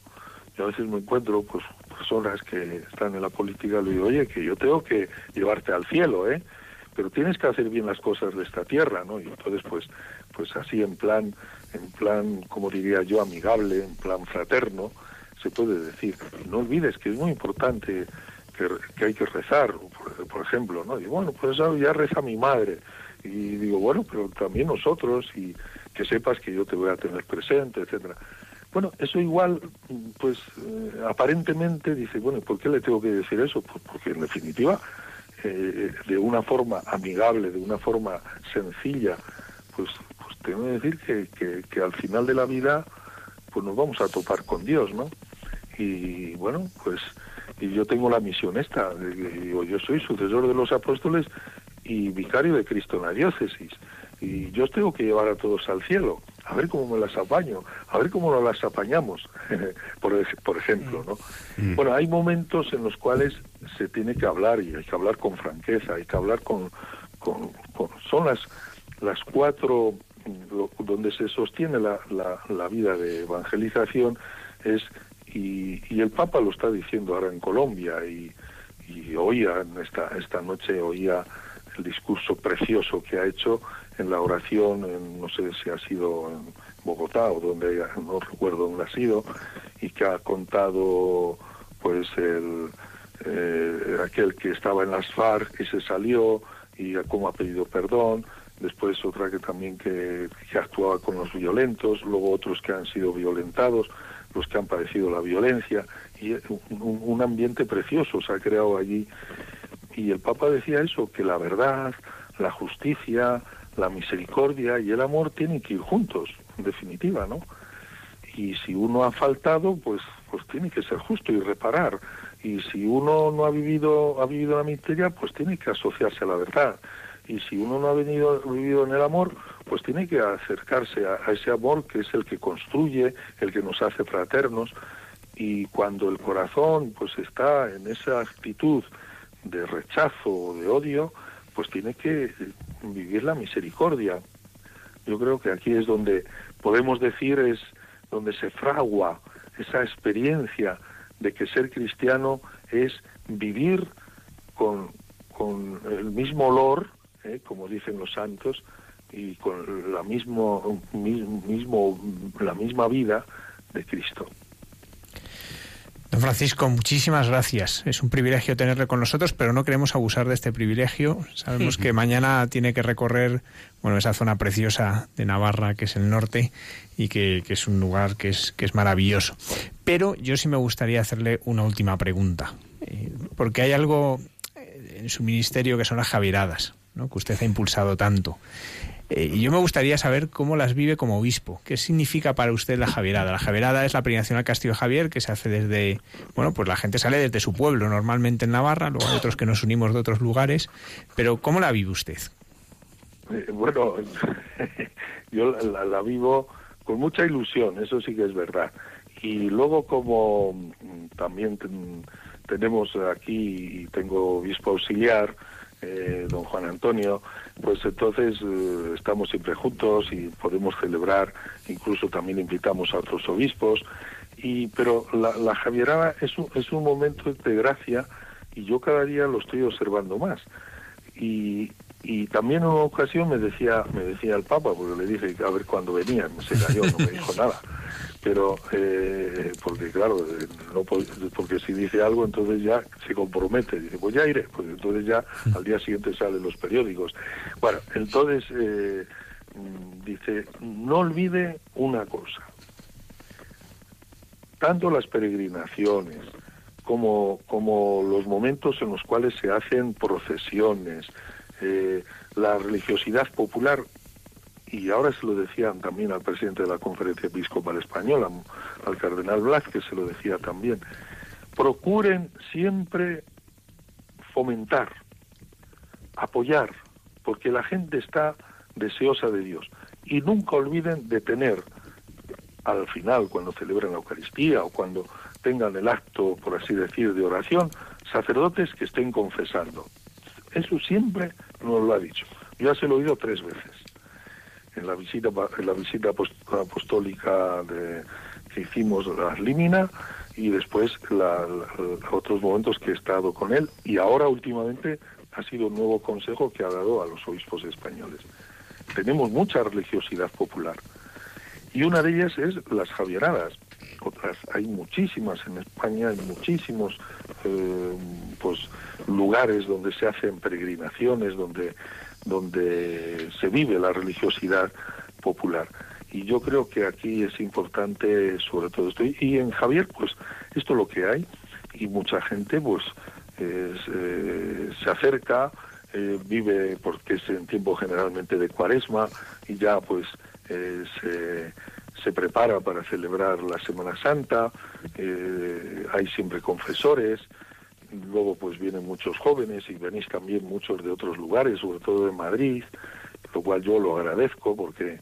Yo a veces me encuentro pues personas que están en la política le digo, oye, que yo tengo que llevarte al cielo, ¿eh? pero tienes que hacer bien las cosas de esta tierra, ¿no? Y entonces, pues, pues así en plan, en plan, como diría yo, amigable, en plan fraterno, se puede decir. no olvides que es muy importante que, hay que rezar, por, ejemplo, ¿no? Y bueno, pues ya reza mi madre. Y digo, bueno, pero también nosotros, y que sepas que yo te voy a tener presente, etcétera. Bueno, eso igual, pues eh, aparentemente dice, bueno, ¿por qué le tengo que decir eso? Pues porque en definitiva eh, de una forma amigable, de una forma sencilla, pues, pues tengo que decir que, al final de la vida pues nos vamos a topar con Dios, ¿no? Y bueno, pues y yo tengo la misión esta, digo, yo soy sucesor de los apóstoles y vicario de Cristo en la diócesis, y yo tengo que llevar a todos al cielo a ver cómo me las apaño, a ver cómo nos las apañamos, (laughs) por, por ejemplo, ¿no? Mm. Bueno, hay momentos en los cuales se tiene que hablar y hay que hablar con franqueza, hay que hablar con... con, son las, las cuatro donde se sostiene la, la, vida de evangelización es y, y, el Papa lo está diciendo ahora en Colombia y, y oía en esta esta noche oía el discurso precioso que ha hecho en la oración, no sé si ha sido en Bogotá o donde, (laughs) no recuerdo dónde ha sido, y que ha contado pues el, eh, aquel que estaba en las FARC y se salió y cómo ha pedido perdón, después otra que también que, que, actuaba con los violentos, luego otros que han sido violentados, los que han padecido la violencia, y un, un ambiente precioso se ha creado allí. Y el Papa decía eso, que la verdad, la justicia, la misericordia y el amor tienen que ir juntos, en definitiva, ¿no? Y si uno ha faltado, pues, pues tiene que ser justo y reparar. Y si uno no ha vivido, ha vivido la miseria, pues tiene que asociarse a la verdad. Y si uno no ha venido, vivido en el amor, pues tiene que acercarse a, ese amor que es el que construye, el que nos hace fraternos. y cuando el corazón pues está en esa actitud de rechazo o de odio, pues tiene que vivir la misericordia. Yo creo que aquí es donde podemos decir es donde se fragua esa experiencia de que ser cristiano es vivir con, con el mismo olor, ¿eh? como dicen los santos, y con la mismo, mismo, la misma vida de Cristo. Don Francisco, muchísimas gracias. Es un privilegio tenerle con nosotros, pero no queremos abusar de este privilegio. Sabemos que (laughs) mañana tiene que recorrer bueno, esa zona preciosa de Navarra, que es el norte, y que, es un lugar que es, que es maravilloso. Pero yo sí me gustaría hacerle una última pregunta, eh, porque hay algo eh, en su ministerio que son las Javieradas, ¿no? que usted ha impulsado tanto. Eh, y yo me gustaría saber cómo las vive como obispo. ¿Qué significa para usted la Javierada? La Javierada es la peregrinación al Castillo Javier que se hace desde, bueno, pues la gente sale desde su pueblo, normalmente en Navarra, luego hay otros que nos unimos de otros lugares, pero ¿cómo la vive usted? Eh, bueno, (laughs) yo la, vivo con mucha ilusión, eso sí que es verdad. Y luego como mm, también tenemos aquí, tengo obispo auxiliar, eh, don Juan Antonio, pues entonces eh, estamos siempre juntos y podemos celebrar, incluso también invitamos a otros obispos, y pero la, la Javierada es un, es un momento de gracia y yo cada día lo estoy observando más. Y, y también en una ocasión me decía me decía el Papa, porque le dije a ver cuándo venían, se cayó, no me dijo nada (laughs) pero eh, porque claro no porque si dice algo entonces ya se compromete dice pues ya iré pues entonces ya al día siguiente salen los periódicos. Bueno entonces eh, mm, dice no olvide una cosa tanto las peregrinaciones como como los momentos en los cuales se hacen procesiones eh, la religiosidad popular y ahora se lo decían también al presidente de la Conferencia Episcopal Española, al cardenal Blas, que se lo decía también, procuren siempre fomentar, apoyar, porque la gente está deseosa de Dios. Y nunca olviden de tener, al final, cuando celebran la Eucaristía o cuando tengan el acto, por así decir, de oración, sacerdotes que estén confesando. Eso siempre nos lo ha dicho. Yo ya se lo he oído tres veces en la visita en la visita apostólica de, que hicimos a Límina y después la, otros momentos que he estado con él y ahora últimamente ha sido un nuevo consejo que ha dado a los obispos españoles. Tenemos mucha religiosidad popular y una de ellas es las Javieradas. Otras hay muchísimas en España, hay muchísimos eh, pues lugares donde se hacen peregrinaciones, donde donde se vive la religiosidad popular. Y yo creo que aquí es importante sobre todo esto. Y en Javier, pues esto es lo que hay y mucha gente pues eh, se acerca, eh, vive porque es en tiempo generalmente de cuaresma y ya pues eh, se, se prepara para celebrar la Semana Santa, hay siempre confesores, luego pues vienen muchos jóvenes y venís también muchos de otros lugares, sobre todo de Madrid, lo cual yo lo agradezco porque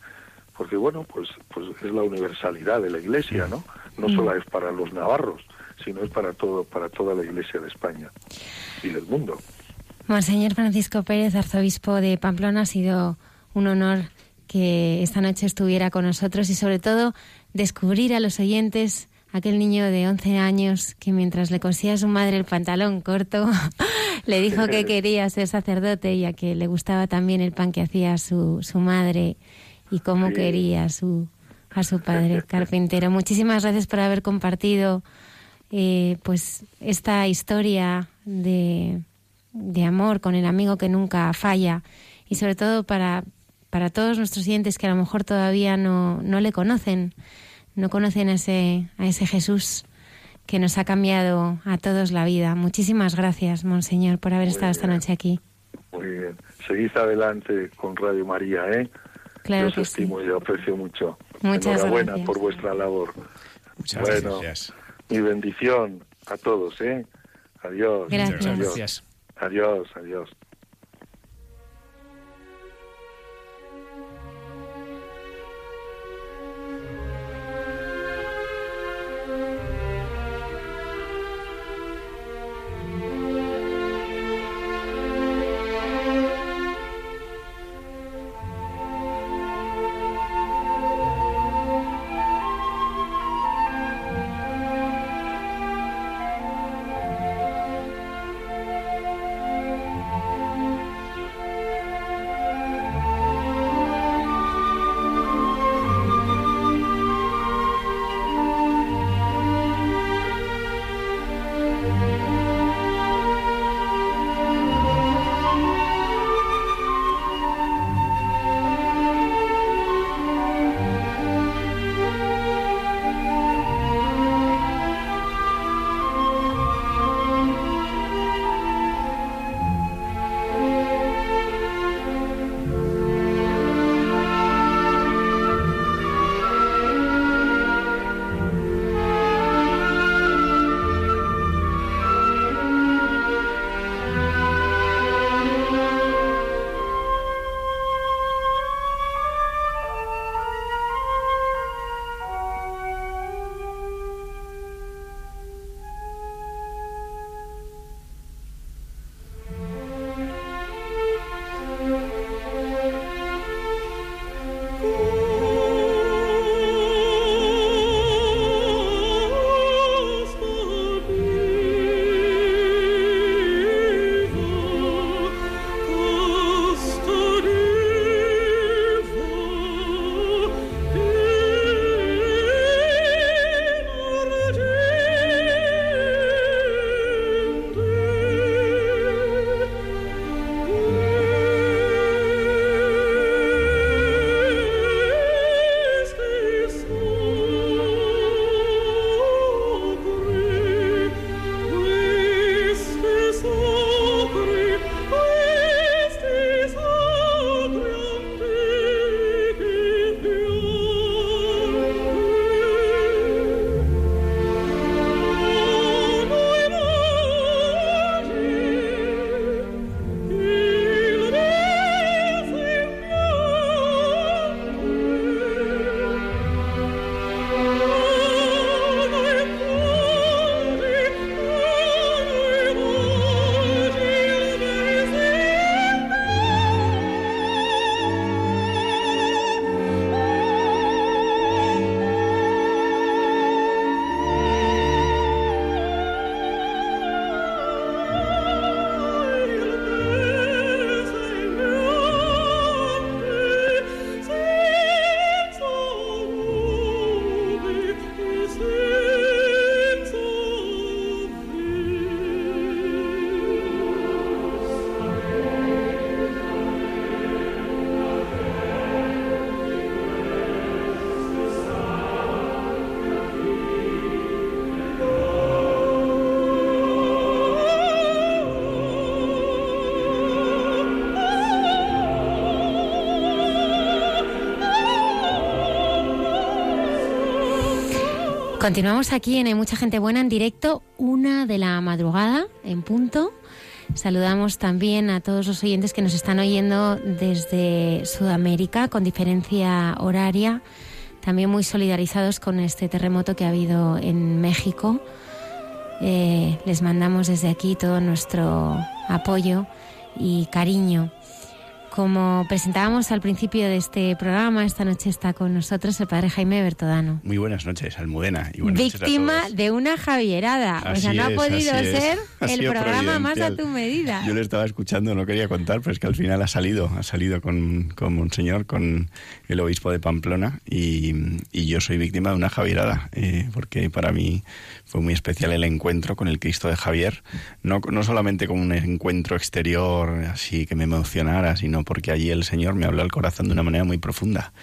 porque bueno, pues pues es la universalidad de la Iglesia, ¿no? No mm. solo es para los navarros, sino es para todo para toda la Iglesia de España y del mundo. Monseñor Francisco Pérez, arzobispo de Pamplona, ha sido un honor que esta noche estuviera con nosotros y sobre todo descubrir a los oyentes aquel niño de 11 años que mientras le cosía a su madre el pantalón corto, (laughs) le dijo que (laughs) quería ser sacerdote y a que le gustaba también el pan que hacía su, su madre y cómo quería a su, a su padre carpintero. Muchísimas gracias por haber compartido eh, pues esta historia de, de amor con el amigo que nunca falla y sobre todo para, para todos nuestros oyentes que a lo mejor todavía no, no le conocen no conocen a ese, a ese Jesús que nos ha cambiado a todos la vida. Muchísimas gracias, Monseñor, por haber estado esta noche aquí. Muy bien. Seguís adelante con Radio María, ¿eh? Claro Yo os estimo y aprecio mucho. Muchas Enhorabuena por vuestra labor. Muchas gracias. Mi bendición a todos, ¿eh? Adiós. Gracias. Adiós, adiós. Continuamos aquí en Hay Mucha Gente Buena en directo, una de la madrugada en punto. Saludamos también a todos los oyentes que nos están oyendo desde Sudamérica con diferencia horaria, también muy solidarizados con este terremoto que ha habido en México. Eh, les mandamos desde aquí todo nuestro apoyo y cariño. Como presentábamos al principio de este programa, esta noche está con nosotros el padre Jaime Bertodano. Muy buenas noches, Almudena. Y Víctima de una javierada. o sea, no ha podido ser (laughs) el programa más a tu medida. Yo le estaba escuchando, no quería contar, pero es que al final ha salido, ha salido con, con Monseñor, con el obispo de Pamplona, y, yo soy víctima de una javierada, eh, porque para mí fue muy especial el encuentro con el Cristo de Javier, no, no solamente como un encuentro exterior así que me emocionara, sino porque allí el Señor me habló al corazón de una manera muy profunda.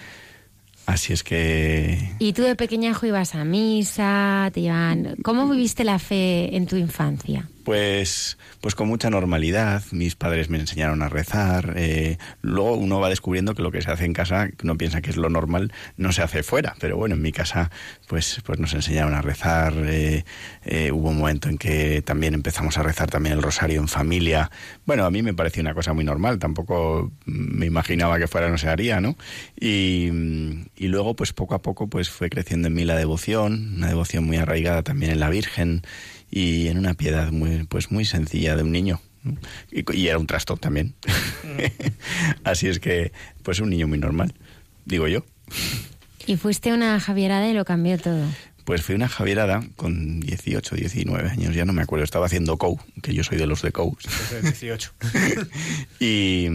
Así es que... ¿Y tú de pequeña ibas a misa? Te iban... ¿Cómo viviste la fe en tu infancia? Pues, pues con mucha normalidad. Mis padres me enseñaron a rezar. Eh, luego uno va descubriendo que lo que se hace en casa, uno piensa que es lo normal, no se hace fuera. Pero bueno, en mi casa, pues, pues nos enseñaron a rezar. Eh, eh, hubo un momento en que también empezamos a rezar también el rosario en familia. Bueno, a mí me pareció una cosa muy normal. Tampoco me imaginaba que fuera no se haría, ¿no? Y, y luego, pues poco a poco, pues fue creciendo en mí la devoción, una devoción muy arraigada también en la Virgen y en una piedad muy, pues muy sencilla de un niño. Y, era un trasto también. (laughs) Así es que, pues un niño muy normal, digo yo. Y fuiste una Javierada y lo cambió todo. Pues fui una Javierada con 18, 19 años, ya no me acuerdo, estaba haciendo COU, que yo soy de los de COU. 18. (laughs) y,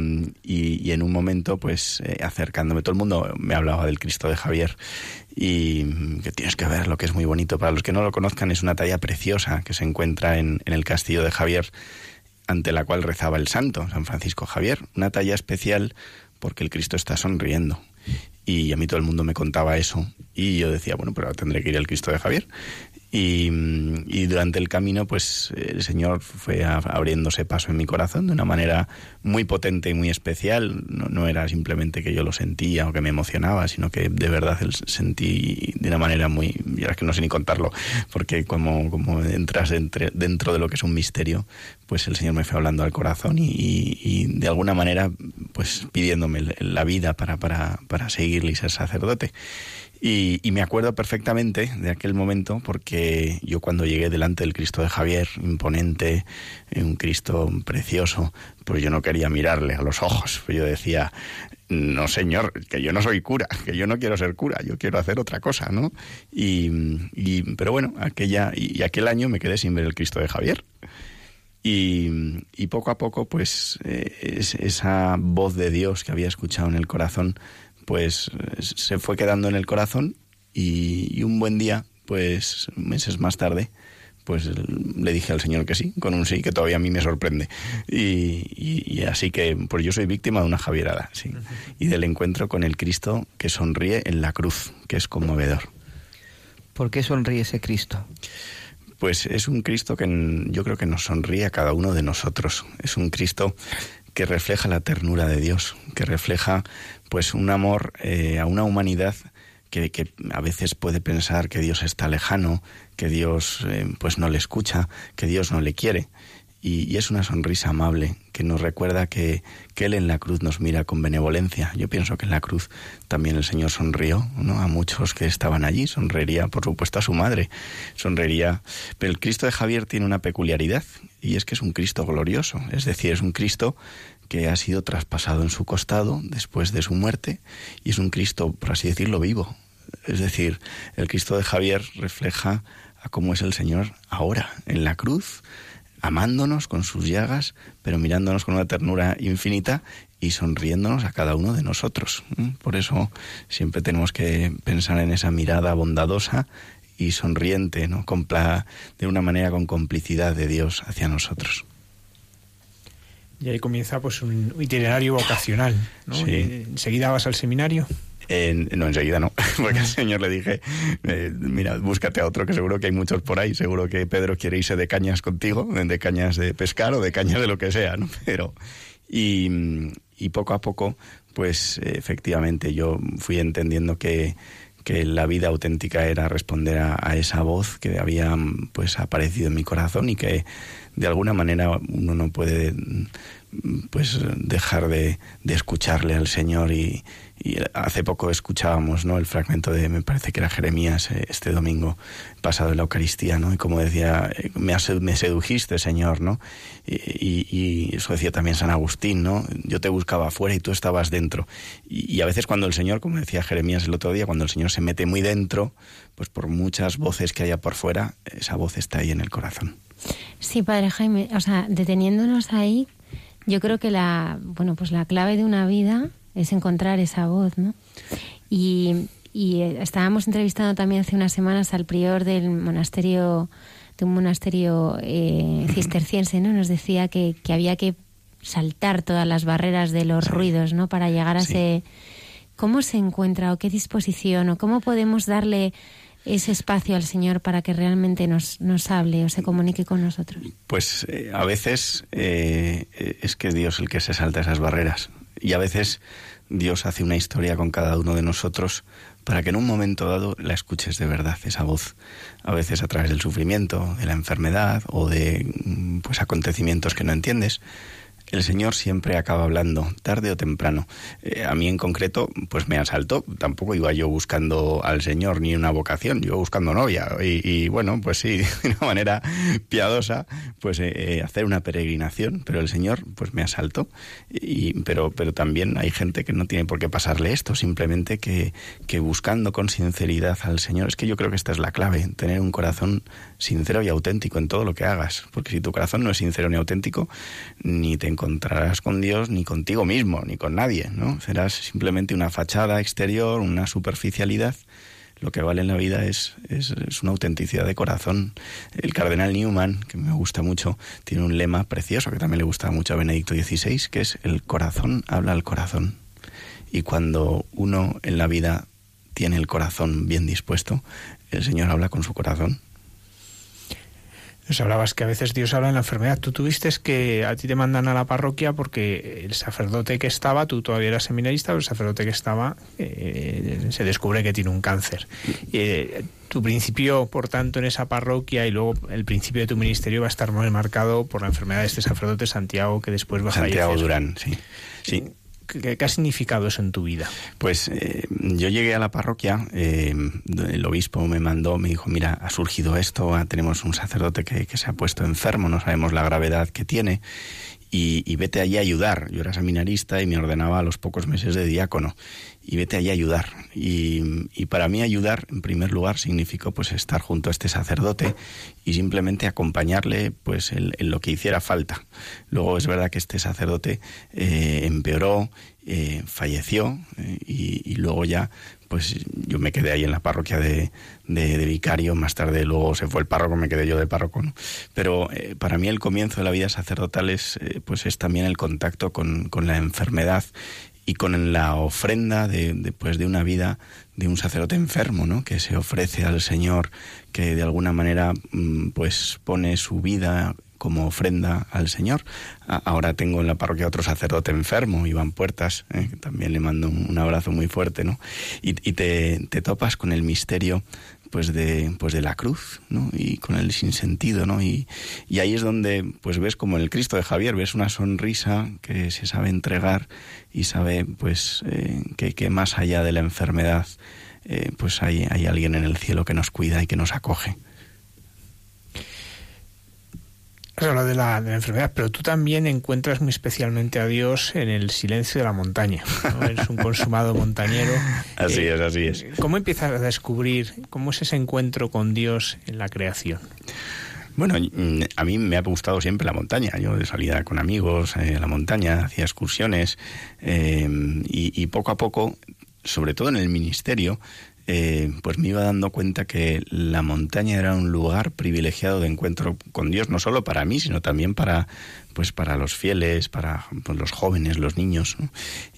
y, en un momento, pues eh, acercándome, todo el mundo me hablaba del Cristo de Javier y que tienes que ver lo que es muy bonito. Para los que no lo conozcan, es una talla preciosa que se encuentra en, en el castillo de Javier, ante la cual rezaba el santo, San Francisco Javier. Una talla especial porque el Cristo está sonriendo. Y a mí todo el mundo me contaba eso. Y yo decía, bueno, pero tendré que ir al Cristo de Javier. Y, durante el camino, pues el Señor fue abriéndose paso en mi corazón de una manera muy potente y muy especial. No, era simplemente que yo lo sentía o que me emocionaba, sino que de verdad sentí de una manera muy... Ya es que no sé ni contarlo, porque como, como entras dentro de lo que es un misterio, pues el Señor me fue hablando al corazón y, de alguna manera, pues pidiéndome la vida para, para, para seguirle y ser sacerdote. Y, me acuerdo perfectamente de aquel momento porque yo cuando llegué delante del Cristo de Javier, imponente, un Cristo precioso, pues yo no quería mirarle a los ojos. Pues yo decía, no señor, que yo no soy cura, que yo no quiero ser cura, yo quiero hacer otra cosa, ¿no? Y, pero bueno, aquella, y, aquel año me quedé sin ver el Cristo de Javier. Y, poco a poco, pues eh, esa voz de Dios que había escuchado en el corazón, pues se fue quedando en el corazón y, un buen día, pues meses más tarde, pues le dije al Señor que sí, con un sí que todavía a mí me sorprende. Y, así que, pues yo soy víctima de una javierada, sí. Y del encuentro con el Cristo que sonríe en la cruz, que es conmovedor. ¿Por qué sonríe ese Cristo? Pues es un Cristo que yo creo que nos sonríe a cada uno de nosotros. Es un Cristo que refleja la ternura de Dios, que refleja pues un amor eh, a una humanidad que, a veces puede pensar que Dios está lejano, que Dios eh, pues no le escucha, que Dios no le quiere. Y, es una sonrisa amable que nos recuerda que, Él en la cruz nos mira con benevolencia. Yo pienso que en la cruz también el Señor sonrió ¿no? a muchos que estaban allí, sonreiría por supuesto a su madre, sonreiría. Pero el Cristo de Javier tiene una peculiaridad y es que es un Cristo glorioso, es decir, es un Cristo que ha sido traspasado en su costado después de su muerte y es un Cristo, por así decirlo, vivo. Es decir, el Cristo de Javier refleja a cómo es el Señor ahora, en la cruz, amándonos con sus llagas, pero mirándonos con una ternura infinita y sonriéndonos a cada uno de nosotros. Por eso siempre tenemos que pensar en esa mirada bondadosa y sonriente, ¿no? de una manera con complicidad de Dios hacia nosotros. Y ahí comienza pues un itinerario vocacional, ¿no? ¿Enseguida vas al seminario? No, enseguida no, (laughs) porque al señor le dije, eh, mira, búscate a otro que seguro que hay muchos por ahí, seguro que Pedro quiere irse de cañas contigo, de cañas de pescar o de cañas de lo que sea, ¿no? (laughs) Pero, y, y poco a poco, pues efectivamente yo fui entendiendo que, que la vida auténtica era responder a, a, esa voz que había pues aparecido en mi corazón y que de alguna manera uno no puede pues dejar de, de escucharle al Señor y, y hace poco escuchábamos ¿no? el fragmento de, me parece que era Jeremías, eh, este domingo pasado en la Eucaristía, ¿no? Y como decía, eh, me, sedujiste, Señor, ¿no? Y, y, eso decía también San Agustín, ¿no? Yo te buscaba afuera y tú estabas dentro. Y, y, a veces cuando el Señor, como decía Jeremías el otro día, cuando el Señor se mete muy dentro, pues por muchas voces que haya por fuera, esa voz está ahí en el corazón. Sí, Padre Jaime, o sea, deteniéndonos ahí, yo creo que la, bueno, pues la clave de una vida es encontrar esa voz, ¿no? Y, y eh, estábamos entrevistando también hace unas semanas al prior del monasterio, de un monasterio eh, cisterciense, ¿no? Nos decía que, que, había que saltar todas las barreras de los sí. ruidos, ¿no? Para llegar a sí. ese... ¿Cómo se encuentra o qué disposición o cómo podemos darle ese espacio al Señor para que realmente nos, nos hable o se comunique con nosotros? Pues eh, a veces eh, es que Dios el que se salta esas barreras y a veces Dios hace una historia con cada uno de nosotros para que en un momento dado la escuches de verdad, esa voz, a veces a través del sufrimiento, de la enfermedad o de pues acontecimientos que no entiendes. El Señor siempre acaba hablando, tarde o temprano. Eh, a mí en concreto, pues me asaltó. Tampoco iba yo buscando al Señor ni una vocación, yo buscando novia. Y, y bueno, pues sí, (laughs) de una manera piadosa, pues eh, hacer una peregrinación. Pero el Señor, pues me asaltó. Y, pero, pero también hay gente que no tiene por qué pasarle esto, simplemente que, que buscando con sinceridad al Señor. Es que yo creo que esta es la clave, tener un corazón sincero y auténtico en todo lo que hagas. Porque si tu corazón no es sincero ni auténtico, ni te encontrarás con Dios ni contigo mismo, ni con nadie, ¿no? Serás simplemente una fachada exterior, una superficialidad. Lo que vale en la vida es, es, una autenticidad de corazón. El cardenal Newman, que me gusta mucho, tiene un lema precioso que también le gusta mucho a Benedicto XVI, que es el corazón habla al corazón. Y cuando uno en la vida tiene el corazón bien dispuesto, el Señor habla con su corazón. Nos hablabas que a veces Dios habla en la enfermedad. Tú tuviste que a ti te mandan a la parroquia porque el sacerdote que estaba, tú todavía eras seminarista, pero el sacerdote que estaba eh, se descubre que tiene un cáncer. Eh, tu principio, por tanto, en esa parroquia y luego el principio de tu ministerio va a estar muy marcado por la enfermedad de este sacerdote Santiago que después va a Santiago Durán, sí. sí. ¿Qué, ¿Qué, ha significado eso en tu vida? Pues eh, yo llegué a la parroquia, eh, el obispo me mandó, me dijo, mira, ha surgido esto, tenemos un sacerdote que se ha puesto enfermo, no sabemos la gravedad que tiene, y, vete allí a ayudar. Yo era seminarista y me ordenaba a los pocos meses de diácono. Y vete allí a ayudar. Y, para mí ayudar, en primer lugar, significó pues estar junto a este sacerdote y simplemente acompañarle pues en, en lo que hiciera falta. Luego es verdad que este sacerdote eh, empeoró, eh, falleció eh, y, y, luego ya pues yo me quedé ahí en la parroquia de, de, vicario, más tarde luego se fue el párroco, me quedé yo de párroco. Pero eh, para mí el comienzo de la vida sacerdotal es, eh, pues es también el contacto con, con, la enfermedad y con la ofrenda de, de, pues de una vida de un sacerdote enfermo, ¿no? Que se ofrece al Señor, que de alguna manera mm, pues pone su vida como ofrenda al Señor. Ahora tengo en la parroquia otro sacerdote enfermo, Iván Puertas, eh, que también le mando un abrazo muy fuerte, ¿no? Y, te, te, topas con el misterio pues de, pues de la cruz, ¿no? Y con el sinsentido, ¿no? Y, ahí es donde pues ves como el Cristo de Javier, ves una sonrisa que se sabe entregar y sabe pues eh, que, que, más allá de la enfermedad eh, pues hay, hay alguien en el cielo que nos cuida y que nos acoge. Has hablado de la, de la, enfermedad, pero tú también encuentras muy especialmente a Dios en el silencio de la montaña. ¿no? Eres un consumado montañero. (laughs) Así eh, es, así es. ¿Cómo empiezas a descubrir cómo es ese encuentro con Dios en la creación? Bueno, a mí me ha gustado siempre la montaña. Yo salía con amigos eh, a la montaña, hacía excursiones eh, y, y poco a poco, sobre todo en el ministerio, eh, pues me iba dando cuenta que la montaña era un lugar privilegiado de encuentro con Dios, no solo para mí, sino también para, pues para los fieles, para pues, los jóvenes, los niños.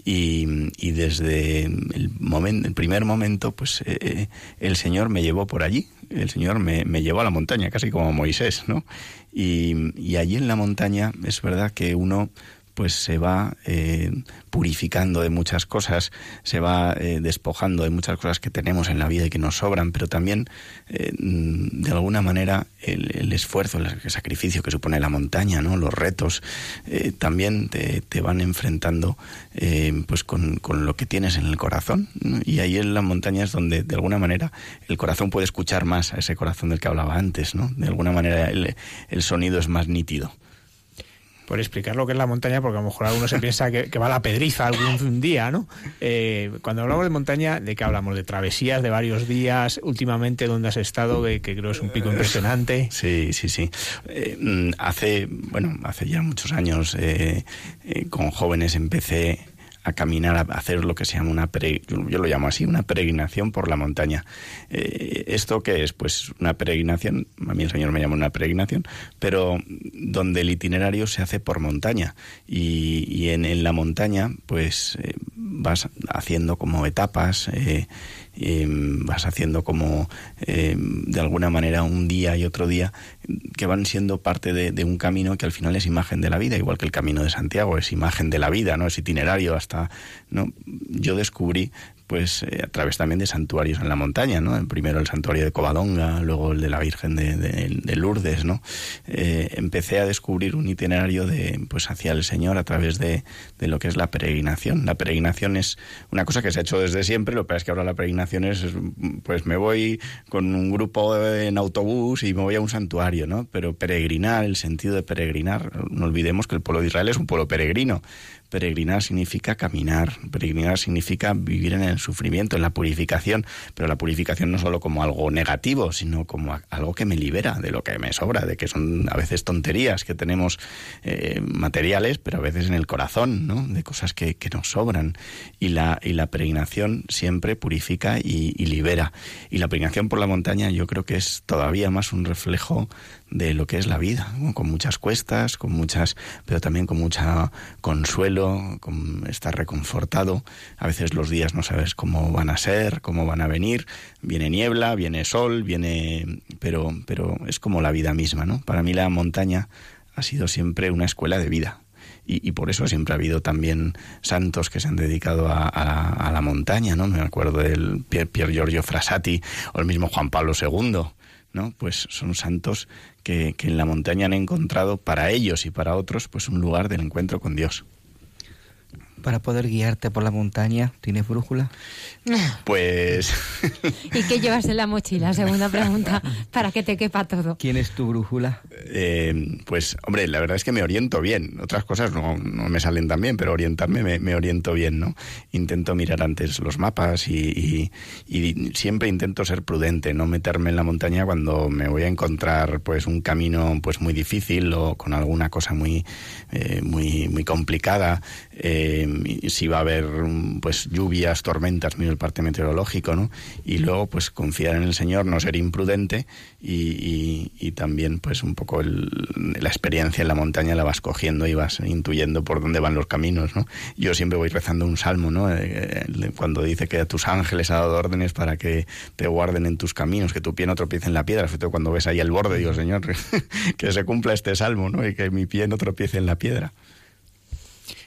Y, desde el, momento, el primer momento, pues eh, el Señor me llevó por allí, el Señor me, me llevó a la montaña, casi como Moisés, ¿no? Y allí en la montaña es verdad que uno pues se va eh, purificando de muchas cosas, se va eh, despojando de muchas cosas que tenemos en la vida y que nos sobran, pero también eh, de alguna manera el, esfuerzo, el sacrificio que supone la montaña, ¿no? los retos, también te, van enfrentando pues con, lo que tienes en el corazón. Y ahí en la montaña es donde de alguna manera el corazón puede escuchar más a ese corazón del que hablaba antes, ¿no? De alguna manera el, el sonido es más nítido por explicar lo que es la montaña, porque a lo mejor alguno se piensa que, va la pedriza algún día, ¿no? Eh, cuando hablamos de montaña, ¿de qué hablamos? De travesías de varios días, últimamente, ¿dónde has estado? Que, creo es un pico impresionante. Sí, sí, sí. Eh, mm, hace, bueno, hace ya muchos años, eh, con jóvenes empecé a caminar, a hacer lo que se llama una, yo lo llamo así, una peregrinación por la montaña. Eh, ¿Esto qué es? Pues una peregrinación, a mí el Señor me llama una peregrinación, pero donde el itinerario se hace por montaña. Y, en, la montaña, pues eh, vas haciendo como etapas, eh, vas haciendo como de alguna manera un día y otro día que van siendo parte de, un camino que al final es imagen de la vida, igual que el camino de Santiago es imagen de la vida, no es itinerario hasta no yo descubrí pues eh, a través también de santuarios en la montaña, ¿no? Primero el santuario de Covadonga, luego el de la Virgen de, Lourdes, ¿no? Eh, empecé a descubrir un itinerario de, pues hacia el Señor a través de, de, lo que es la peregrinación. La peregrinación es una cosa que se ha hecho desde siempre, lo que pasa es que ahora la peregrinación es, pues me voy con un grupo en autobús y me voy a un santuario, ¿no? Pero peregrinar, el sentido de peregrinar, no olvidemos que el pueblo de Israel es un pueblo peregrino peregrinar significa caminar, peregrinar significa vivir en el sufrimiento, en la purificación, pero la purificación no solo como algo negativo, sino como algo que me libera de lo que me sobra, de que son a veces tonterías que tenemos eh, materiales, pero a veces en el corazón, ¿no? De cosas que, nos sobran. Y la, y la peregrinación siempre purifica y, y libera. Y la peregrinación por la montaña yo creo que es todavía más un reflejo de lo que es la vida, con muchas cuestas, con muchas, pero también con mucha consuelo, con estar reconfortado. A veces los días no sabes cómo van a ser, cómo van a venir. Viene niebla, viene sol, viene, pero, pero es como la vida misma, ¿no? Para mí la montaña ha sido siempre una escuela de vida. Y, por eso siempre ha habido también santos que se han dedicado a, la montaña, ¿no? Me acuerdo del Pier, Pier Giorgio Frassati o el mismo Juan Pablo II, ¿no? Pues son santos que, que en la montaña han encontrado para ellos y para otros pues un lugar del encuentro con Dios para poder guiarte por la montaña? ¿Tienes brújula? Pues... ¿Y qué llevas en la mochila? Segunda pregunta, (laughs) para que te quepa todo. ¿Quién es tu brújula? Eh, pues, hombre, la verdad es que me oriento bien. Otras cosas no, no me salen tan bien, pero orientarme me, me, oriento bien, ¿no? Intento mirar antes los mapas y, y, siempre intento ser prudente, no meterme en la montaña cuando me voy a encontrar pues un camino pues muy difícil o con alguna cosa muy, eh, muy, muy complicada. Eh, si va a haber pues lluvias, tormentas, mira el parte meteorológico, ¿no? Y luego pues confiar en el Señor, no ser imprudente y, y, también pues un poco la experiencia en la montaña la vas cogiendo y vas intuyendo por dónde van los caminos, ¿no? Yo siempre voy rezando un salmo, ¿no? Eh, cuando dice que a tus ángeles ha dado órdenes para que te guarden en tus caminos, que tu pie no tropiece en la piedra, cuando ves ahí el borde, digo, Señor, (laughs) que se cumpla este salmo, ¿no? Y que mi pie no tropiece en la piedra.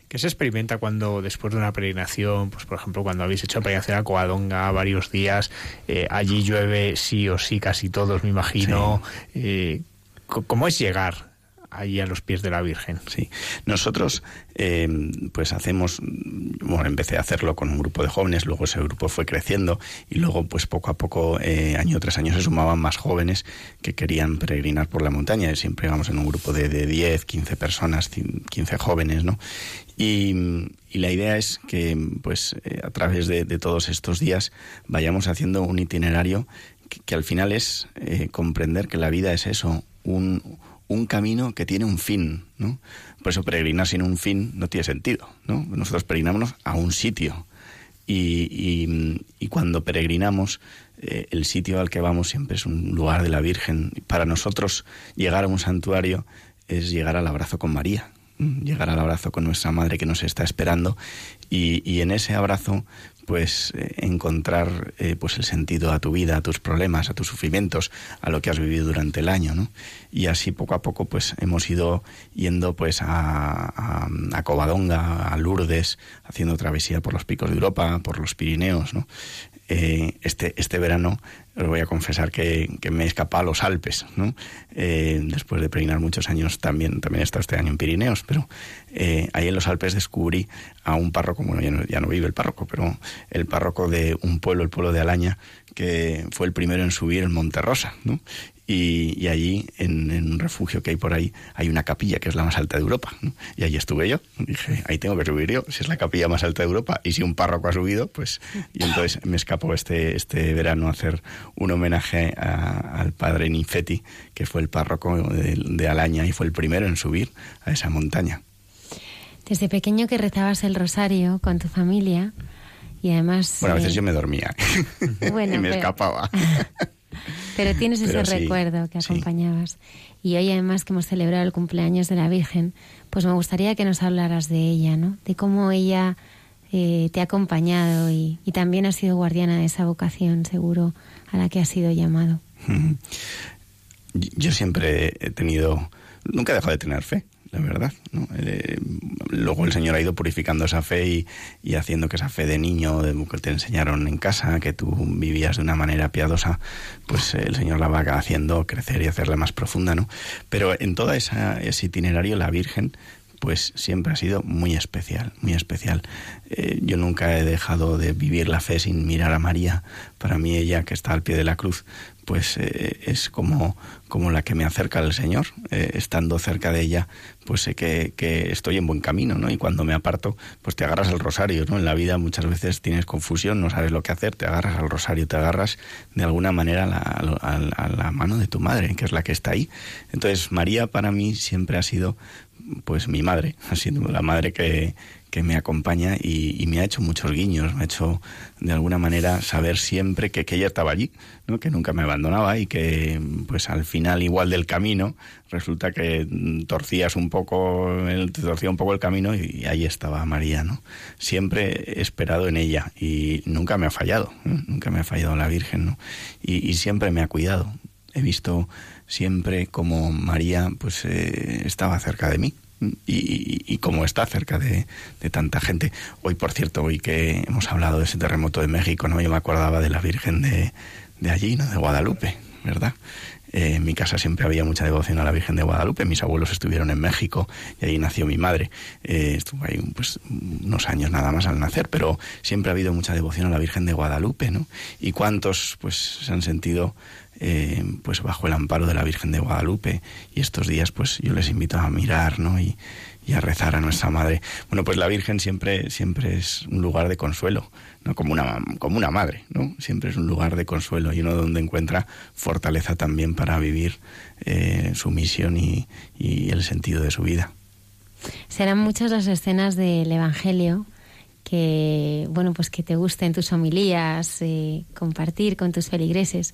¿Qué se experimenta cuando después de una peregrinación, pues por ejemplo cuando habéis hecho peregrinación a Coadonga varios días, eh, allí llueve sí o sí casi todos, me imagino. Eh, ¿Cómo es llegar ahí a los pies de la Virgen. Sí, nosotros eh, pues hacemos, bueno, empecé a hacerlo con un grupo de jóvenes, luego ese grupo fue creciendo y luego pues poco a poco, eh, año tras año se sumaban más jóvenes que querían peregrinar por la montaña. Siempre íbamos en un grupo de, de 10, 15 personas, 15 jóvenes, ¿no? Y, la idea es que pues eh, a través de, todos estos días vayamos haciendo un itinerario que, al final es comprender que la vida es eso, un, un camino que tiene un fin, ¿no? Por eso peregrinar sin un fin no tiene sentido, ¿no? Nosotros peregrinamos a un sitio y, cuando peregrinamos eh, el sitio al que vamos siempre es un lugar de la Virgen. Para nosotros llegar a un santuario es llegar al abrazo con María. llegar al abrazo con nuestra madre que nos está esperando y en ese abrazo pues encontrar eh, pues el sentido a tu vida, a tus problemas, a tus sufrimientos, a lo que has vivido durante el año, ¿no? Y así poco a poco pues hemos ido yendo pues a, a, Covadonga, a Lourdes, haciendo travesía por los picos de Europa, por los Pirineos, ¿no? Eh, este, este verano os voy a confesar que, me he escapado a los Alpes, ¿no? Eh, después de peregrinar muchos años también, también he estado este año en Pirineos, pero eh, ahí en los Alpes descubrí a un párroco, bueno, ya no, ya no vive el párroco, pero el párroco de un pueblo, el pueblo de Alaña, que fue el primero en subir el Monte Rosa, ¿no? Y, allí, en, un refugio que hay por ahí, hay una capilla que es la más alta de Europa. Y ahí estuve yo. Dije, ahí tengo que subir yo, si es la capilla más alta de Europa. Y si un párroco ha subido, pues... Y entonces me escapó este, este verano a hacer un homenaje al padre Ninfetti, que fue el párroco de, de Alaña y fue el primero en subir a esa montaña. Desde pequeño que rezabas el rosario con tu familia y además... Bueno, a veces eh, yo me dormía (laughs) y me escapaba. (laughs) Pero tienes ese recuerdo que acompañabas. Y hoy además que hemos celebrado el cumpleaños de la Virgen, pues me gustaría que nos hablaras de ella, ¿no? De cómo ella eh, te ha acompañado y, y, también ha sido guardiana de esa vocación, seguro, a la que has sido llamado. (laughs) Yo siempre he tenido, nunca he dejado de tener fe la verdad. ¿no? Eh, luego el Señor ha ido purificando esa fe y, haciendo que esa fe de niño, de, que te enseñaron en casa, que tú vivías de una manera piadosa, pues el Señor la va haciendo crecer y hacerla más profunda. ¿no? Pero en todo ese itinerario, la Virgen pues siempre ha sido muy especial, muy especial. Eh, yo nunca he dejado de vivir la fe sin mirar a María. Para mí ella, que está al pie de la cruz, pues eh, es como, como la que me acerca al Señor. Eh, estando cerca de ella, pues sé que, estoy en buen camino, ¿no? Y cuando me aparto, pues te agarras al rosario, ¿no? En la vida muchas veces tienes confusión, no sabes lo que hacer, te agarras al rosario, te agarras de alguna manera a la, a la mano de tu madre, que es la que está ahí. Entonces, María para mí siempre ha sido pues mi madre, (laughs) ha sido la madre que, que me acompaña y, me ha hecho muchos guiños, me ha hecho de alguna manera saber siempre que, ella estaba allí, ¿no? que nunca me abandonaba y que pues al final igual del camino resulta que torcías un poco, te torcía un poco el camino y, ahí estaba María, ¿no? Siempre he esperado en ella y nunca me ha fallado, nunca me ha fallado la Virgen, ¿no? Y, siempre me ha cuidado. He visto siempre como María pues eh, estaba cerca de mí y, como está cerca de, tanta gente. Hoy, por cierto, hoy que hemos hablado de ese terremoto de México, ¿no? Yo me acordaba de la Virgen de, de allí, ¿no? De Guadalupe, ¿verdad? Eh, en mi casa siempre había mucha devoción a la Virgen de Guadalupe. Mis abuelos estuvieron en México y ahí nació mi madre. Eh, estuvo ahí pues, unos años nada más al nacer, pero siempre ha habido mucha devoción a la Virgen de Guadalupe, ¿no? Y cuántos pues se han sentido eh, pues bajo el amparo de la Virgen de Guadalupe. Y estos días pues yo les invito a mirar ¿no? y, a rezar a nuestra madre. Bueno pues la Virgen siempre siempre es un lugar de consuelo no como una como una madre no siempre es un lugar de consuelo y uno donde encuentra fortaleza también para vivir eh, su misión y, y el sentido de su vida. Serán muchas las escenas del Evangelio que bueno pues que te gusten tus homilías eh, compartir con tus feligreses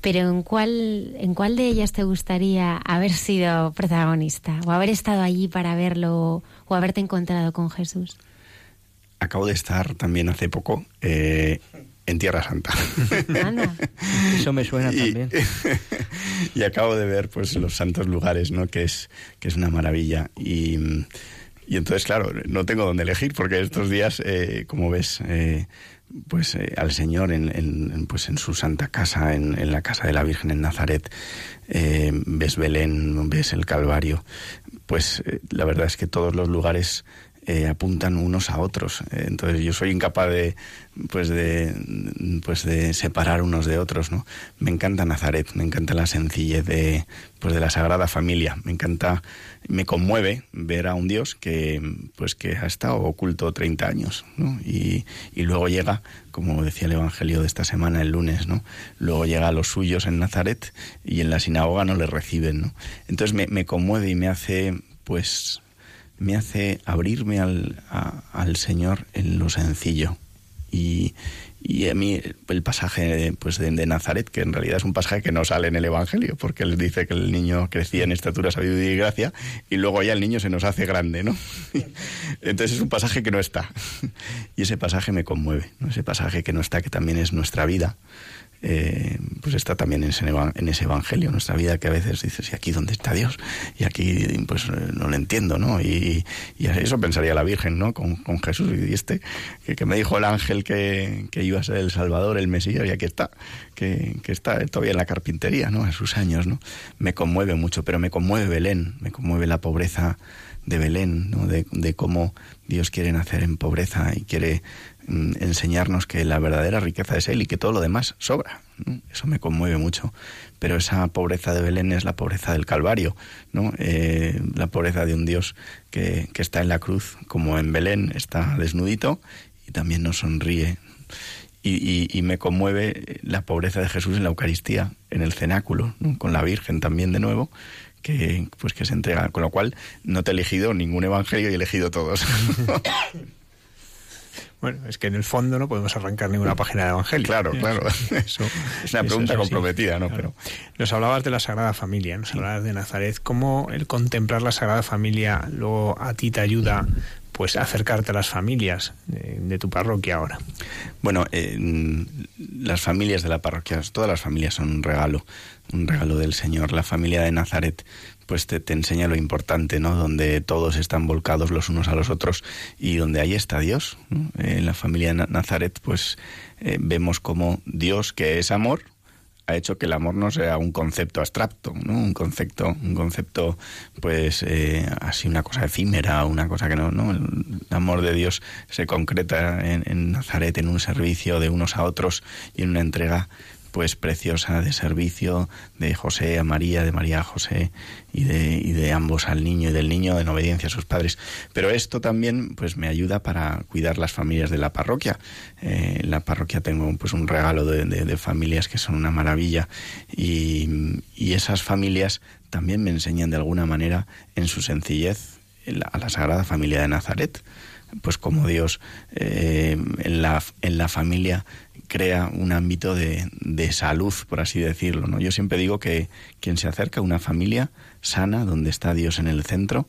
pero ¿en cuál, ¿en cuál de ellas te gustaría haber sido protagonista o haber estado allí para verlo o haberte encontrado con Jesús? Acabo de estar también hace poco eh, en Tierra Santa. (laughs) Eso me suena también. (laughs) y acabo de ver pues los santos lugares, ¿no? Que es, que es una maravilla. Y, y entonces, claro, no tengo dónde elegir porque estos días, eh, como ves, eh, pues eh, al Señor en, pues en su santa casa, en, la casa de la Virgen en Nazaret, ves Belén, ves el Calvario, pues la verdad es que todos los lugares apuntan unos a otros. entonces yo soy incapaz de, pues de, pues de separar unos de otros, ¿no? Me encanta Nazaret, me encanta la sencillez de, pues de la Sagrada Familia, me encanta, me conmueve ver a un Dios que, pues que ha estado oculto 30 años, ¿no? Y, y luego llega, como decía el Evangelio de esta semana, el lunes, ¿no? Luego llega a los suyos en Nazaret y en la sinagoga no le reciben, ¿no? Entonces me conmueve y me hace, pues, me hace abrirme al, al Señor en lo sencillo, y, Y a mí el pasaje pues, de, Nazaret, que en realidad es un pasaje que no sale en el Evangelio, porque él dice que el niño crecía en estatura, sabiduría y gracia, y luego ya el niño se nos hace grande, ¿no? (laughs) Entonces es un pasaje que no está. (laughs) Y ese pasaje me conmueve, ¿no? ese pasaje que no está, que también es nuestra vida, eh, pues está también en ese, en evangelio, nuestra vida que a veces dices, ¿y aquí dónde está Dios? Y aquí pues eh, no lo entiendo, ¿no? Y, eso pensaría la Virgen, ¿no? Con, Jesús y este, que, me dijo el ángel que, iba a ser el Salvador, el Mesías, y aquí está, que, que está todavía en la carpintería, ¿no? A sus años, ¿no? Me conmueve mucho, pero me conmueve Belén, me conmueve la pobreza de Belén, ¿no? de, cómo Dios quiere nacer en pobreza y quiere enseñarnos que la verdadera riqueza es Él y que todo lo demás sobra. Eso me conmueve mucho. Pero esa pobreza de Belén es la pobreza del Calvario, ¿no? Eh, la pobreza de un Dios que, que está en la cruz, como en Belén está desnudito y también nos sonríe. Y, y, me conmueve la pobreza de Jesús en la Eucaristía, en el cenáculo, con la Virgen también de nuevo, que pues que se entrega. Con lo cual no te he elegido ningún evangelio y he elegido todos. (coughs) (laughs) Bueno, es que en el fondo no podemos arrancar ninguna página de Evangelio. Claro, claro. Eso, es una pregunta comprometida, ¿no? Pero nos hablabas de la Sagrada Familia, nos hablabas de Nazaret. ¿Cómo el contemplar la Sagrada Familia luego a ti te ayuda pues a acercarte a las familias de, tu parroquia ahora? Bueno, las familias de la parroquia, todas las familias son un regalo, un regalo del Señor. La familia de Nazaret pues te, enseña lo importante, ¿no? Donde todos están volcados los unos a los otros y donde ahí está Dios. En la familia de Nazaret, pues eh, vemos como Dios, que es amor, ha hecho que el amor no sea un concepto abstracto, ¿no? Un concepto, un concepto, pues eh, así una cosa efímera, una cosa que no, no. El amor de Dios se concreta en, en Nazaret en un servicio de unos a otros y en una entrega pues preciosa de servicio de José a María, de María a José y de, y de ambos al niño y del niño en obediencia a sus padres. Pero esto también pues me ayuda para cuidar las familias de la parroquia. Eh, en la parroquia tengo pues un regalo de, de, familias que son una maravilla y, y, esas familias también me enseñan de alguna manera en su sencillez a la Sagrada Familia de Nazaret pues como Dios eh, en, la, en la familia crea un ámbito de, de, salud, por así decirlo. ¿no? Yo siempre digo que quien se acerca a una familia sana, donde está Dios en el centro,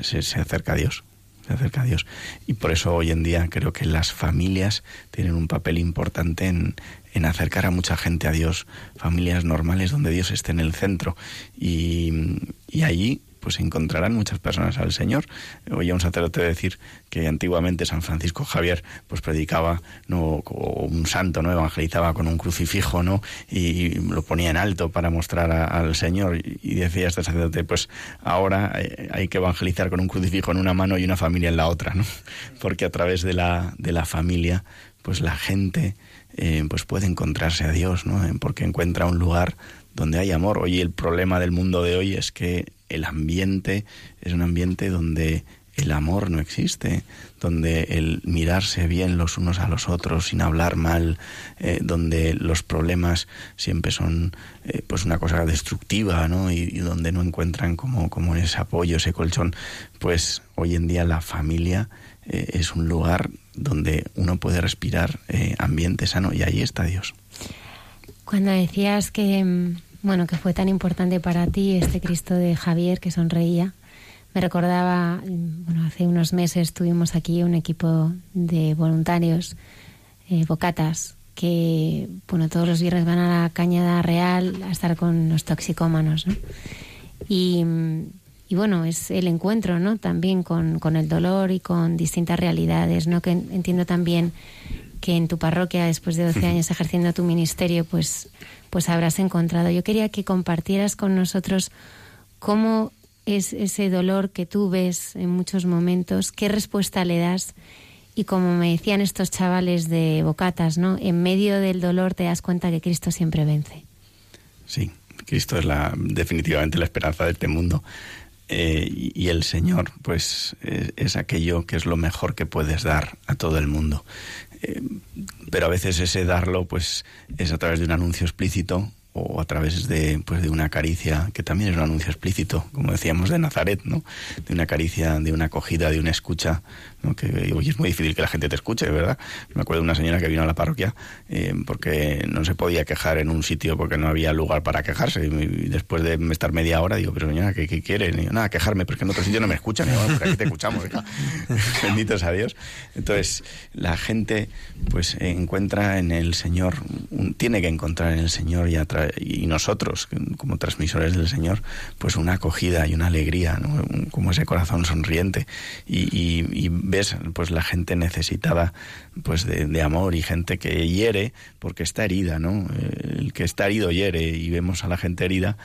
se, se, acerca a Dios. Se acerca a Dios. Y por eso hoy en día creo que las familias tienen un papel importante en, en acercar a mucha gente a Dios. Familias normales donde Dios esté en el centro. Y, y allí pues encontrarán muchas personas al Señor. Oía un sacerdote decir que antiguamente San Francisco Javier pues predicaba no o un santo no evangelizaba con un crucifijo no y lo ponía en alto para mostrar al Señor. Y decía este sacerdote pues ahora eh, hay que evangelizar con un crucifijo en una mano y una familia en la otra no (laughs) porque a través de la de la familia pues la gente eh, pues puede encontrarse a Dios no porque encuentra un lugar donde hay amor. Hoy el problema del mundo de hoy es que el ambiente es un ambiente donde el amor no existe, donde el mirarse bien los unos a los otros sin hablar mal, eh, donde los problemas siempre son eh, pues una cosa destructiva, ¿no? Y, donde no encuentran como, como ese apoyo, ese colchón, pues hoy en día la familia eh, es un lugar donde uno puede respirar ambiente sano y ahí está Dios. Cuando decías que, mm, bueno, que fue tan importante para ti este Cristo de Javier que sonreía, me recordaba, mm, bueno, hace unos meses tuvimos aquí un equipo de voluntarios, eh, bocatas, que, bueno, todos los viernes van a la Cañada Real a estar con los toxicómanos, ¿no? Y, y bueno, es el encuentro, ¿no? También con, con el dolor y con distintas realidades, ¿no? Que entiendo también que en tu parroquia, después de 12 años ejerciendo tu ministerio, pues, pues habrás encontrado. Yo quería que compartieras con nosotros cómo es ese dolor que tú ves en muchos momentos, qué respuesta le das y como me decían estos chavales de bocatas, ¿no? En medio del dolor te das cuenta que Cristo siempre vence. Sí, Cristo es la definitivamente la esperanza de este mundo. Eh, y el Señor, pues, es, aquello que es lo mejor que puedes dar a todo el mundo. Pero a veces ese darlo pues es a través de un anuncio explícito o a través de, pues de una caricia, que también es un anuncio explícito, como decíamos de Nazaret, ¿no? De una caricia, de una acogida, de una escucha, ¿no? Que hoy es muy difícil que la gente te escuche, ¿verdad? Me acuerdo de una señora que vino a la parroquia eh, porque no se podía quejar en un sitio porque no había lugar para quejarse. Y después de estar media hora, digo, pero señora, ¿qué, qué quiere? Y nada, quejarme, porque en otro sitio no me escuchan. Y bueno, aquí te escuchamos, (laughs) Benditos a Dios. Entonces, la gente, pues, encuentra en el Señor, tiene que encontrar en el Señor y, y nosotros, como transmisores del Señor, pues una acogida y una alegría, como ese corazón sonriente. Y, ves pues la gente necesitada pues de, amor y gente que hiere porque está herida, ¿no? El que está herido hiere y vemos a la gente herida,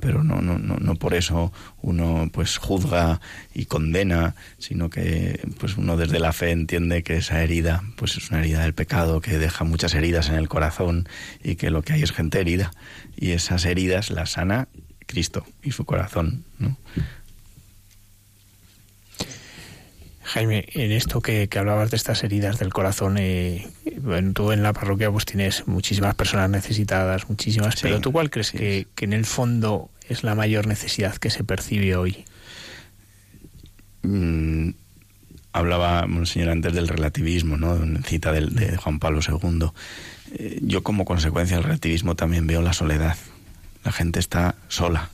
pero no, no, no, no por eso uno pues juzga y condena, sino que pues uno desde la fe entiende que esa herida pues es una herida del pecado que deja muchas heridas en el corazón y que lo que hay es gente herida y esas heridas las sana Cristo y su corazón, ¿no? Jaime, en esto que, hablabas de estas heridas del corazón, eh, tú en la parroquia pues tienes muchísimas personas necesitadas, muchísimas, pero ¿tú cuál crees que, en el fondo es la mayor necesidad que se percibe hoy? Mm, hablaba señor antes del relativismo, ¿no? En cita de Juan Pablo II. Eh, yo como consecuencia del relativismo también veo la soledad. La gente está sola.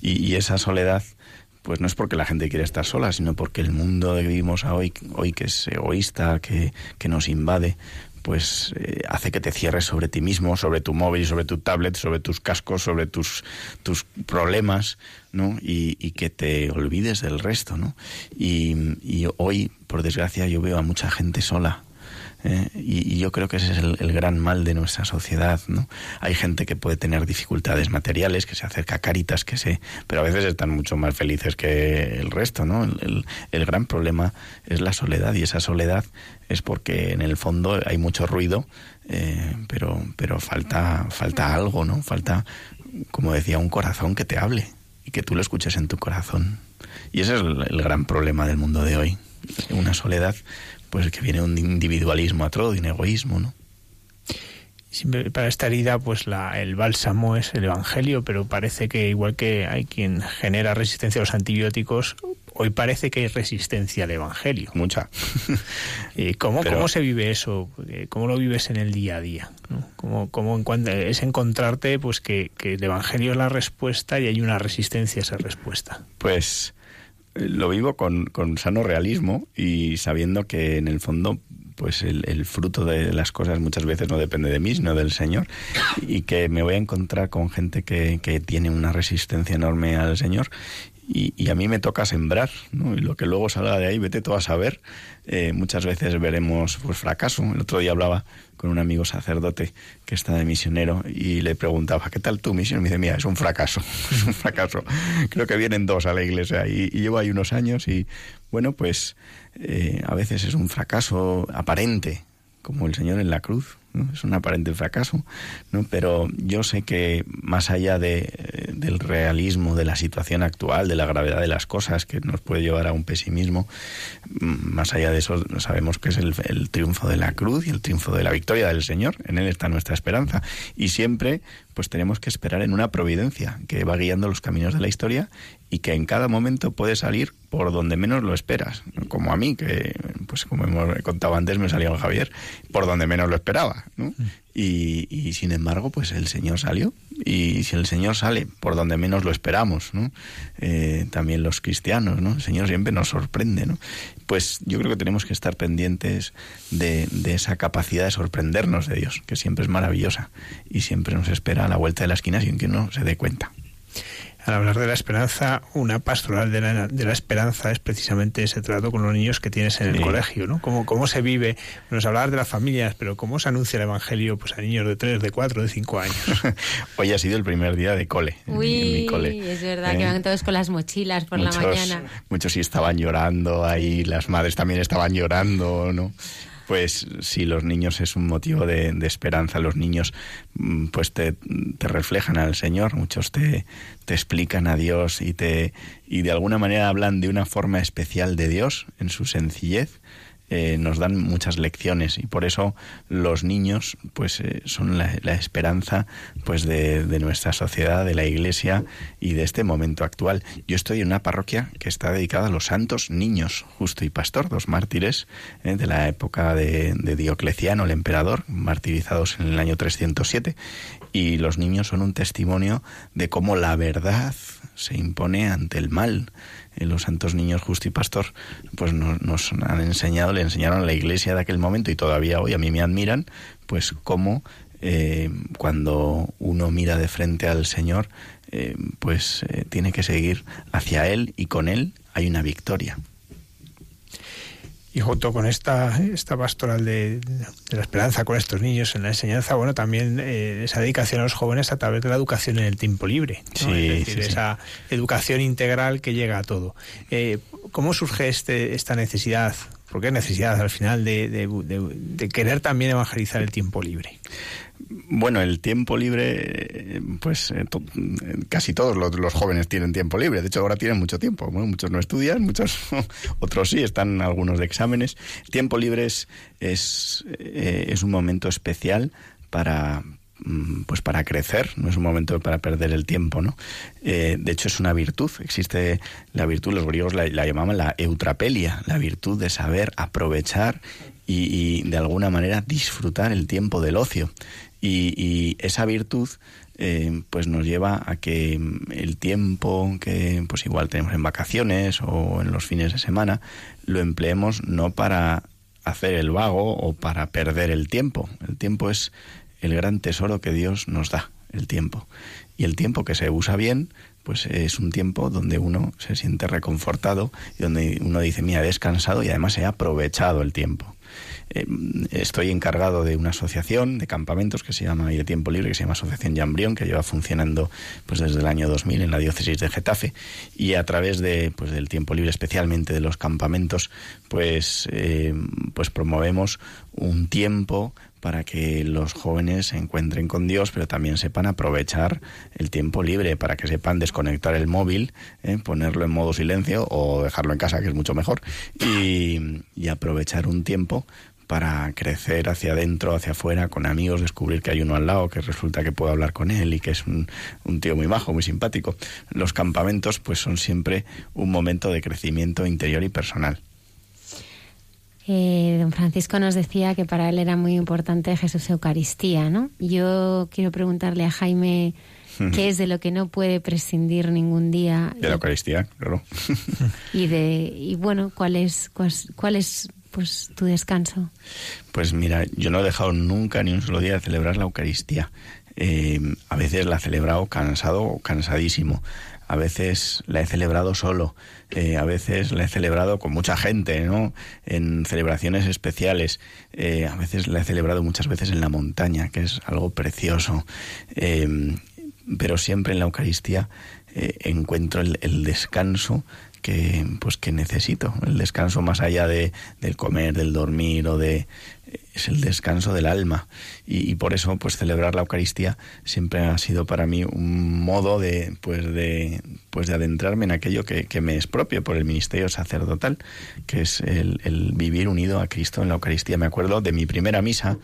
y esa soledad pues no es porque la gente quiere estar sola, sino porque el mundo que vivimos hoy, hoy que es egoísta, que, nos invade, pues eh, hace que te cierres sobre ti mismo, sobre tu móvil, sobre tu tablet, sobre tus cascos, sobre tus, tus problemas, ¿no? Y, y que te olvides del resto, ¿no? Y, y hoy, por desgracia, yo veo a mucha gente sola, ¿eh? y, yo creo que ese es el, gran mal de nuestra sociedad, ¿no? Hay gente que puede tener dificultades materiales, que se acerca a Caritas, que se, pero a veces están mucho más felices que el resto, ¿no? El, gran problema es la soledad y esa soledad es porque en el fondo hay mucho ruido, eh, pero, pero falta, falta algo, ¿no? Falta, como decía, un corazón que te hable y que tú lo escuches en tu corazón. Y ese es el gran problema del mundo de hoy. Una soledad pues que viene un individualismo atroz y un egoísmo, ¿no? para esta herida, pues la, el bálsamo es el Evangelio, pero parece que igual que hay quien genera resistencia a los antibióticos, hoy parece que hay resistencia al Evangelio. Mucha. ¿Y (laughs) cómo, cómo se vive eso? ¿Cómo lo vives en el día a día? ¿Cómo, cómo es encontrarte pues que, que el Evangelio es la respuesta y hay una resistencia a esa respuesta? Pues lo vivo con, con sano realismo y sabiendo que en el fondo pues el, fruto de las cosas muchas veces no depende de mí, sino del Señor, y que me voy a encontrar con gente que, que tiene una resistencia enorme al Señor y, a mí me toca sembrar, ¿no? Y lo que luego salga de ahí, vete todo a saber. Eh, muchas veces veremos pues fracaso. El otro día hablaba con un amigo sacerdote que está de misionero y le preguntaba, ¿qué tal tu misión? Y me dice, mira, es un fracaso, (laughs) es un fracaso. Creo que vienen dos a la iglesia y, llevo ahí unos años y, bueno, pues eh, a veces es un fracaso aparente, como el Señor en la cruz, es un aparente fracaso, ¿no? pero yo sé que más allá de, del realismo de la situación actual, de la gravedad de las cosas que nos puede llevar a un pesimismo, mm, más allá de eso sabemos que es el triunfo de la cruz y el triunfo de la victoria del Señor, en Él está nuestra esperanza. Y siempre pues tenemos que esperar en una providencia que va guiando los caminos de la historia y que en cada momento puede salir por donde menos lo esperas, como a mí, que pues como hemos contado antes me salió Javier, por donde menos lo esperaba, ¿no? Y, y, sin embargo, pues el Señor salió. Y si el Señor sale por donde menos lo esperamos, ¿no? Eh, también los cristianos, ¿no? El Señor siempre nos sorprende, ¿no? Pues yo creo que tenemos que estar pendientes de, de esa capacidad de sorprendernos de Dios, que siempre es maravillosa y siempre nos espera a la vuelta de la esquina sin que uno se dé cuenta al hablar de la esperanza, una pastoral de la, de la, esperanza es precisamente ese trato con los niños que tienes en el colegio, ¿no? Cómo, cómo se vive, nos hablabas de las familias, pero cómo se anuncia el Evangelio pues a niños de 3, de 4, de 5 años. (laughs) Hoy ha sido el primer día de cole. Uy, es verdad, que ¿eh? van todos con las mochilas por la mañana. Muchos sí estaban llorando ahí, las madres también estaban llorando, ¿no? Pues si los niños es un motivo de, esperanza, los niños mm, pues te, reflejan al Señor, muchos te, te, explican a Dios y, te, y de alguna manera hablan de una forma especial de Dios en su sencillez. Eh, nos dan muchas lecciones y por eso los niños pues eh, son la, esperanza pues de, nuestra sociedad, de la iglesia y de este momento actual. Yo estoy en una parroquia que está dedicada a los santos niños, justo y pastor, dos mártires eh, de la época de, de Diocleciano, el emperador, martirizados en el año 307 y los niños son un testimonio de cómo la verdad se impone ante el mal los santos niños justo y pastor, pues nos, han enseñado, le enseñaron a la iglesia de aquel momento y todavía hoy a mí me admiran, pues cómo eh, cuando uno mira de frente al Señor, eh, pues eh, tiene que seguir hacia Él y con Él hay una victoria. Y junto con esta, esta pastoral de, la esperanza con estos niños en la enseñanza, bueno, también eh, esa dedicación a los jóvenes a través de la educación en el tiempo libre. es decir, esa educación integral que llega a todo. Eh, ¿Cómo surge este, esta necesidad? ¿Por qué necesidad al final de, de querer también evangelizar el tiempo libre? Bueno, el tiempo libre, pues eh, casi todos los, jóvenes tienen tiempo libre. De hecho, ahora tienen mucho tiempo. muchos no estudian, muchos (laughs) otros sí, están algunos de exámenes. Tiempo libre es, es, eh, un momento especial para, mm, pues para crecer, no es un momento para perder el tiempo, ¿no? Eh, de hecho, es una virtud. Existe la virtud, los griegos la, la llamaban la eutrapelia, la virtud de saber aprovechar y, de alguna manera disfrutar el tiempo del ocio. Y, esa virtud eh, pues nos lleva a que el tiempo que pues igual tenemos en vacaciones o en los fines de semana lo empleemos no para hacer el vago o para perder el tiempo. El tiempo es el gran tesoro que Dios nos da, el tiempo. Y el tiempo que se usa bien, pues es un tiempo donde uno se siente reconfortado y donde uno dice, mira, he descansado y además he aprovechado el tiempo. Eh, estoy encargado de una asociación de campamentos que se llama de tiempo libre que se llama Asociación Jambrión que lleva funcionando pues desde el año 2000 en la diócesis de Getafe. Y a través de pues del tiempo libre especialmente de los campamentos pues eh, pues promovemos un tiempo para que los jóvenes se encuentren con Dios, pero también sepan aprovechar el tiempo libre, para que sepan desconectar el móvil, eh, ponerlo en modo silencio o dejarlo en casa, que es mucho mejor, y, y aprovechar un tiempo para crecer hacia adentro, hacia afuera, con amigos, descubrir que hay uno al lado, que resulta que puedo hablar con él y que es un, tío muy bajo, muy simpático. Los campamentos pues son siempre un momento de crecimiento interior y personal. Eh, don Francisco nos decía que para él era muy importante Jesús Eucaristía, ¿no? Yo quiero preguntarle a Jaime qué es de lo que no puede prescindir ningún día. De la Eucaristía, claro. (laughs) y de y bueno, ¿cuál es, cuál es pues tu descanso? Pues mira, yo no he dejado nunca ni un solo día de celebrar la Eucaristía. Eh, a veces la he celebrado cansado o cansadísimo. A veces la he celebrado solo, eh, a veces la he celebrado con mucha gente, ¿no? En celebraciones especiales. Eh, a veces la he celebrado muchas veces en la montaña, que es algo precioso. pero siempre en la Eucaristía encuentro el, el descanso que pues que necesito. El descanso más allá de del comer del dormir o de es el descanso del alma. Y, por eso pues celebrar la Eucaristía siempre ha sido para mí un modo de pues de pues de adentrarme en aquello que, que me es propio por el ministerio sacerdotal que es el, el vivir unido a Cristo en la Eucaristía. Me acuerdo de mi primera misa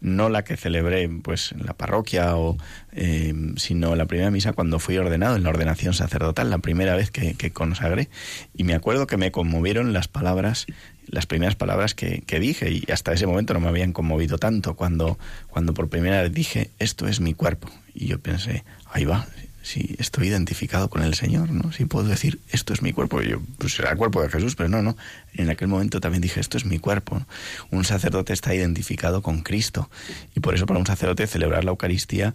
no la que celebré pues en la parroquia o eh, sino la primera misa cuando fui ordenado en la ordenación sacerdotal la primera vez que, consagré. Y me acuerdo que me conmovieron las palabras las primeras palabras que, que, dije y hasta ese momento no me habían conmovido tanto cuando cuando por primera vez dije esto es mi cuerpo y yo pensé ahí va si estoy identificado con el Señor, ¿no? Si puedo decir, esto es mi cuerpo, yo, pues será el cuerpo de Jesús, pero no, no. En aquel momento también dije, esto es mi cuerpo. Un sacerdote está identificado con Cristo. Y por eso para un sacerdote celebrar la Eucaristía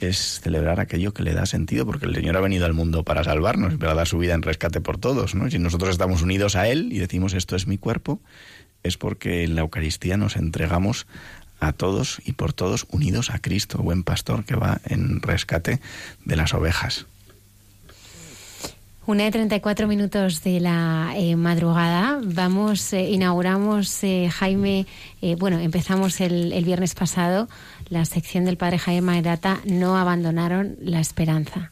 es celebrar aquello que le da sentido, porque el Señor ha venido al mundo para salvarnos y para dar su vida en rescate por todos, ¿no? Si nosotros estamos unidos a Él y decimos, esto es mi cuerpo, es porque en la Eucaristía nos entregamos a todos y por todos unidos a Cristo, buen pastor que va en rescate de las ovejas. Una de 34 minutos de la eh, madrugada. Vamos, eh, inauguramos, eh, Jaime, bueno, empezamos el, el, viernes pasado la sección del padre Jaime Maerata, No abandonaron la esperanza.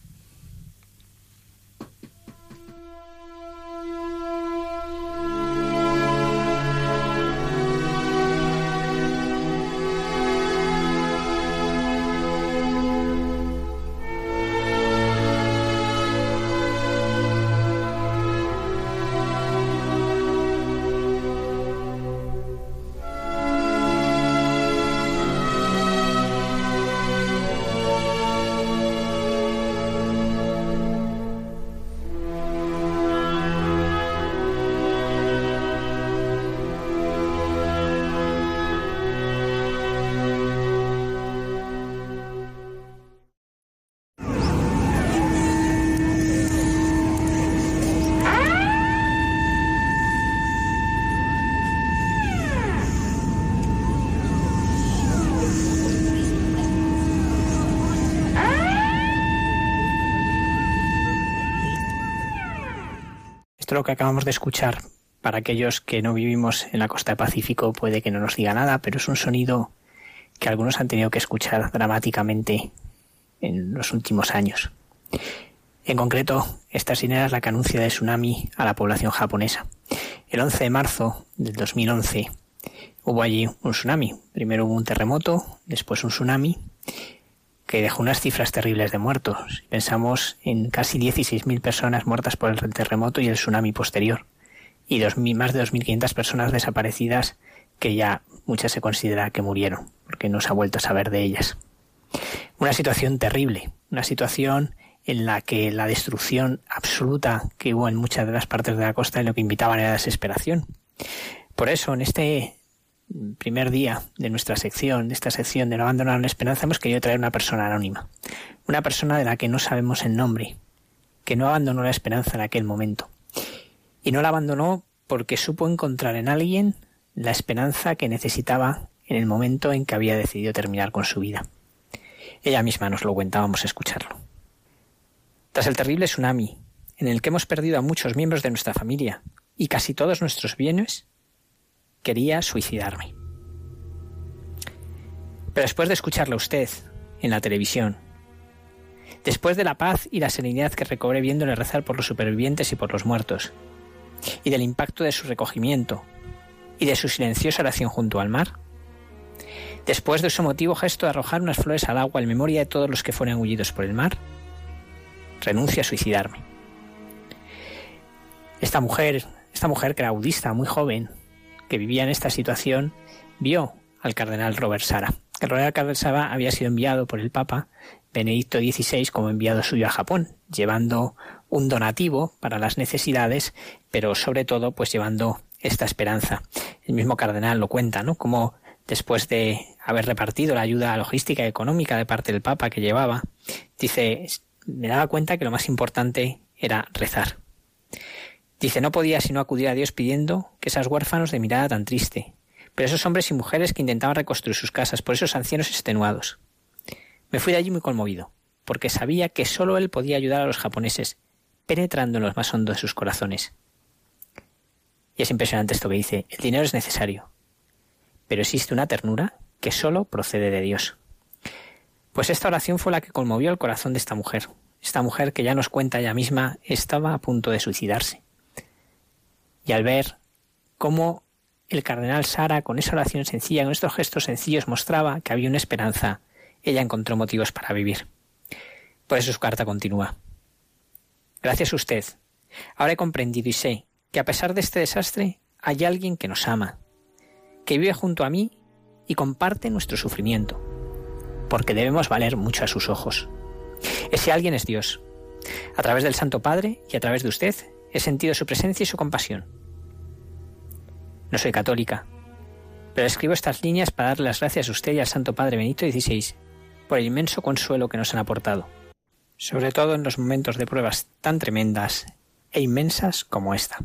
Lo que acabamos de escuchar, para aquellos que no vivimos en la costa Pacífico, puede que no nos diga nada, pero es un sonido que algunos han tenido que escuchar dramáticamente en los últimos años. En concreto, esta sirena es la que de tsunami a la población japonesa. El 11 de marzo del 2011 hubo allí un tsunami. Primero hubo un terremoto, después un tsunami, que dejó unas cifras terribles de muertos. Pensamos en casi 16.000 personas muertas por el terremoto y el tsunami posterior, y dos, más de 2.500 personas desaparecidas que ya muchas se considera que murieron, porque no se ha vuelto a saber de ellas. Una situación terrible, una situación en la que la destrucción absoluta que hubo en muchas de las partes de la costa en lo que invitaban era la desesperación. Por eso, en este primer día de nuestra sección, de esta sección de no abandonar la esperanza, hemos querido traer una persona anónima. Una persona de la que no sabemos el nombre, que no abandonó la esperanza en aquel momento. Y no la abandonó porque supo encontrar en alguien la esperanza que necesitaba en el momento en que había decidido terminar con su vida. Ella misma nos lo cuenta, vamos a escucharlo. Tras el terrible tsunami, en el que hemos perdido a muchos miembros de nuestra familia y casi todos nuestros bienes, quería suicidarme. Pero después de escucharla usted en la televisión, después de la paz y la serenidad que recobré viéndole rezar por los supervivientes y por los muertos, y del impacto de su recogimiento y de su silenciosa oración junto al mar, después de su emotivo gesto de arrojar unas flores al agua en memoria de todos los que fueron engullidos por el mar, renuncio a suicidarme. Esta mujer, esta mujer que era muy joven, que vivía en esta situación, vio al cardenal Robert Sara. El cardenal Sara había sido enviado por el Papa Benedicto XVI como enviado suyo a Japón, llevando un donativo para las necesidades, pero sobre todo pues llevando esta esperanza. El mismo cardenal lo cuenta, ¿no? Como después de haber repartido la ayuda logística y económica de parte del Papa que llevaba, dice, me daba cuenta que lo más importante era rezar. Dice, no podía sino acudir a Dios pidiendo que esos huérfanos de mirada tan triste, pero esos hombres y mujeres que intentaban reconstruir sus casas por esos ancianos extenuados. Me fui de allí muy conmovido, porque sabía que sólo él podía ayudar a los japoneses, penetrando en los más hondos de sus corazones. Y es impresionante esto que dice, el dinero es necesario, pero existe una ternura que sólo procede de Dios. Pues esta oración fue la que conmovió el corazón de esta mujer, esta mujer que ya nos cuenta ella misma estaba a punto de suicidarse y al ver cómo el cardenal Sara, con esa oración sencilla, con estos gestos sencillos, mostraba que había una esperanza, ella encontró motivos para vivir. Por eso su carta continúa. Gracias a usted. Ahora he comprendido y sé que a pesar de este desastre hay alguien que nos ama, que vive junto a mí y comparte nuestro sufrimiento, porque debemos valer mucho a sus ojos. Ese alguien es Dios. A través del Santo Padre y a través de usted he sentido su presencia y su compasión. No soy católica, pero escribo estas líneas para darle las gracias a usted y al Santo Padre Benito XVI por el inmenso consuelo que nos han aportado, sobre todo en los momentos de pruebas tan tremendas e inmensas como esta.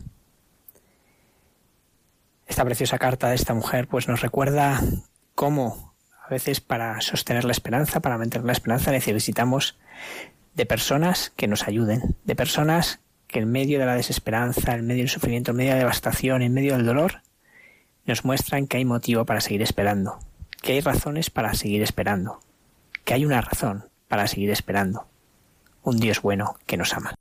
Esta preciosa carta de esta mujer pues nos recuerda cómo a veces para sostener la esperanza, para mantener la esperanza necesitamos de personas que nos ayuden, de personas que en medio de la desesperanza, en medio del sufrimiento, en medio de la devastación, en medio del dolor, nos muestran que hay motivo para seguir esperando, que hay razones para seguir esperando, que hay una razón para seguir esperando. Un Dios bueno que nos ama.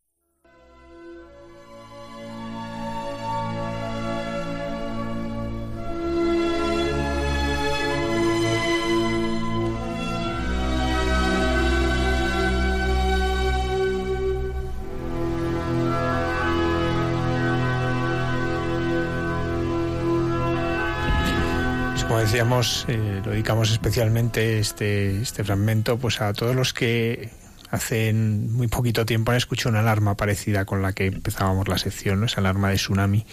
Decíamos, eh, lo dedicamos especialmente este, este fragmento pues a todos los que hace muy poquito tiempo han escuchado una alarma parecida con la que empezábamos la sección, ¿no? esa alarma de tsunami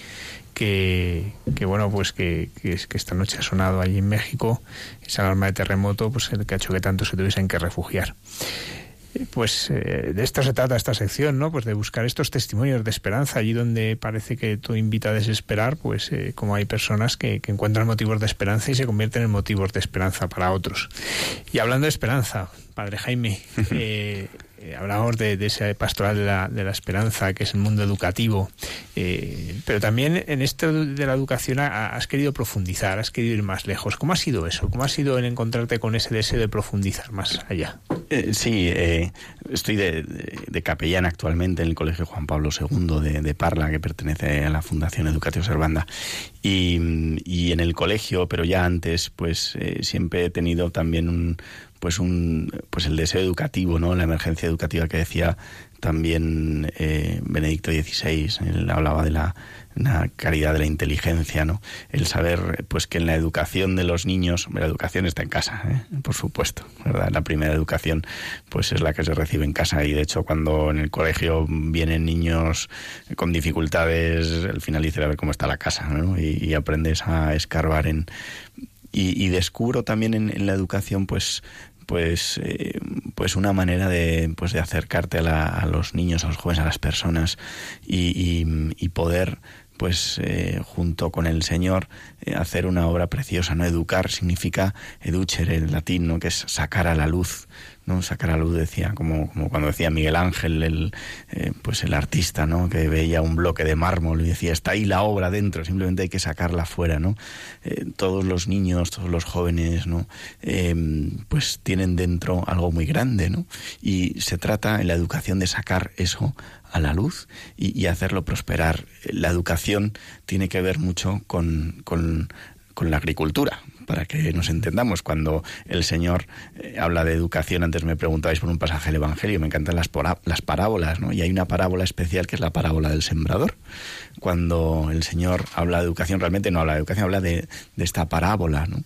que, bueno pues que, que, que, esta noche ha sonado allí en México, esa alarma de terremoto, pues el que ha hecho que tanto se tuviesen que refugiar pues eh, de esto se trata esta sección, ¿no? Pues de buscar estos testimonios de esperanza allí donde parece que todo invita a desesperar, pues eh, como hay personas que, encuentran motivos de esperanza y se convierten en motivos de esperanza para otros. Y hablando de esperanza, padre Jaime. (laughs) Eh, eh, hablamos de, ese pastoral de la, de la, esperanza, que es el mundo educativo, eh, pero también en esto de la educación has querido profundizar, has querido ir más lejos. ¿Cómo ha sido eso? ¿Cómo ha sido el encontrarte con ese deseo de profundizar más allá? Eh, sí, estoy de, capellán actualmente en el Colegio Juan Pablo II de, Parla, que pertenece a la Fundación Educativa Servanda, y, en el colegio, pero ya antes, pues siempre he tenido también un pues un pues el deseo educativo, ¿no? La emergencia educativa que decía también eh, Benedicto XVI, él hablaba de la, caridad de la inteligencia, ¿no? El saber, pues que en la educación de los niños, la educación está en casa, ¿eh? por supuesto, ¿verdad? La primera educación, pues es la que se recibe en casa y de hecho cuando en el colegio vienen niños con dificultades, al final dice a ver cómo está la casa, ¿no? Y, aprendes a escarbar en y, descubro también en, la educación pues pues, eh, pues una manera de, pues de acercarte a, los niños, a los jóvenes, a las personas y, y, poder pues eh, junto con el Señor eh, hacer una obra preciosa no educar significa educere en latín no que es sacar a la luz no sacar a luz decía como, como cuando decía Miguel Ángel el eh, pues el artista no que veía un bloque de mármol y decía está ahí la obra dentro simplemente hay que sacarla fuera no eh, todos los niños todos los jóvenes no em, pues tienen dentro algo muy grande no y se trata en la educación de sacar eso a la luz y, y hacerlo prosperar. La educación tiene que ver mucho con, con con la agricultura, para que nos entendamos. Cuando el Señor eh, habla de educación, antes me preguntabais por un pasaje del Evangelio, me encantan las, las parábolas, ¿no? Y hay una parábola especial que es la parábola del sembrador. Cuando el Señor habla de educación, realmente no habla de educación, habla de, esta parábola, ¿no?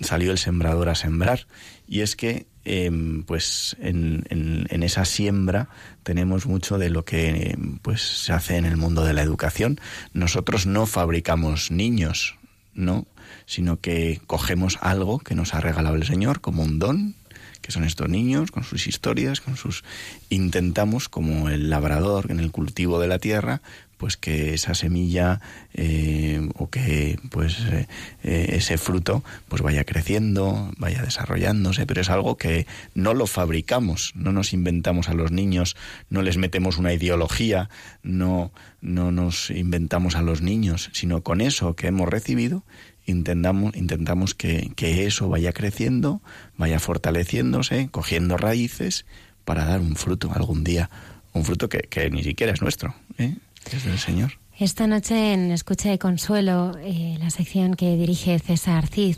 Salió el sembrador a sembrar. Y es que em, pues en, en, esa siembra tenemos mucho de lo que pues se hace en el mundo de la educación. Nosotros no fabricamos niños, ¿no? Sino que cogemos algo que nos ha regalado el Señor como un don, que son estos niños, con sus historias, con sus... Intentamos, como el labrador en el cultivo de la tierra, pues que esa semilla eh, o que pues eh, eh, ese fruto pues vaya creciendo, vaya desarrollándose, pero es algo que no lo fabricamos, no nos inventamos a los niños, no les metemos una ideología, no, no nos inventamos a los niños, sino con eso que hemos recibido intentamos, intentamos que, eso vaya creciendo, vaya fortaleciéndose, cogiendo raíces para dar un fruto algún día, un fruto que, ni siquiera es nuestro, ¿eh? es del Señor. Esta noche en Escucha de Consuelo, eh, la sección que dirige César Cid,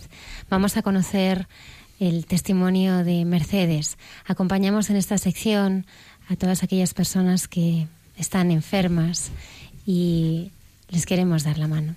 vamos a conocer el testimonio de Mercedes. Acompañamos en esta sección a todas aquellas personas que están enfermas y les queremos dar la mano.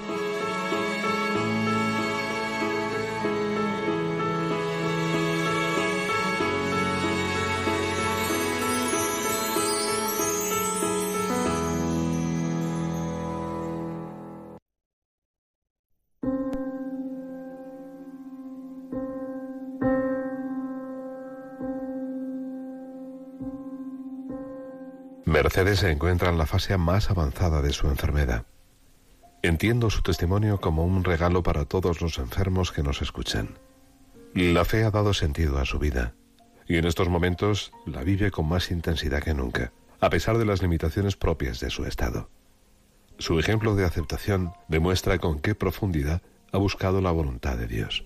Mercedes se encuentra en la fase más avanzada de su enfermedad. Entiendo su testimonio como un regalo para todos los enfermos que nos escuchan. La fe ha dado sentido a su vida y en estos momentos la vive con más intensidad que nunca, a pesar de las limitaciones propias de su estado. Su ejemplo de aceptación demuestra con qué profundidad ha buscado la voluntad de Dios.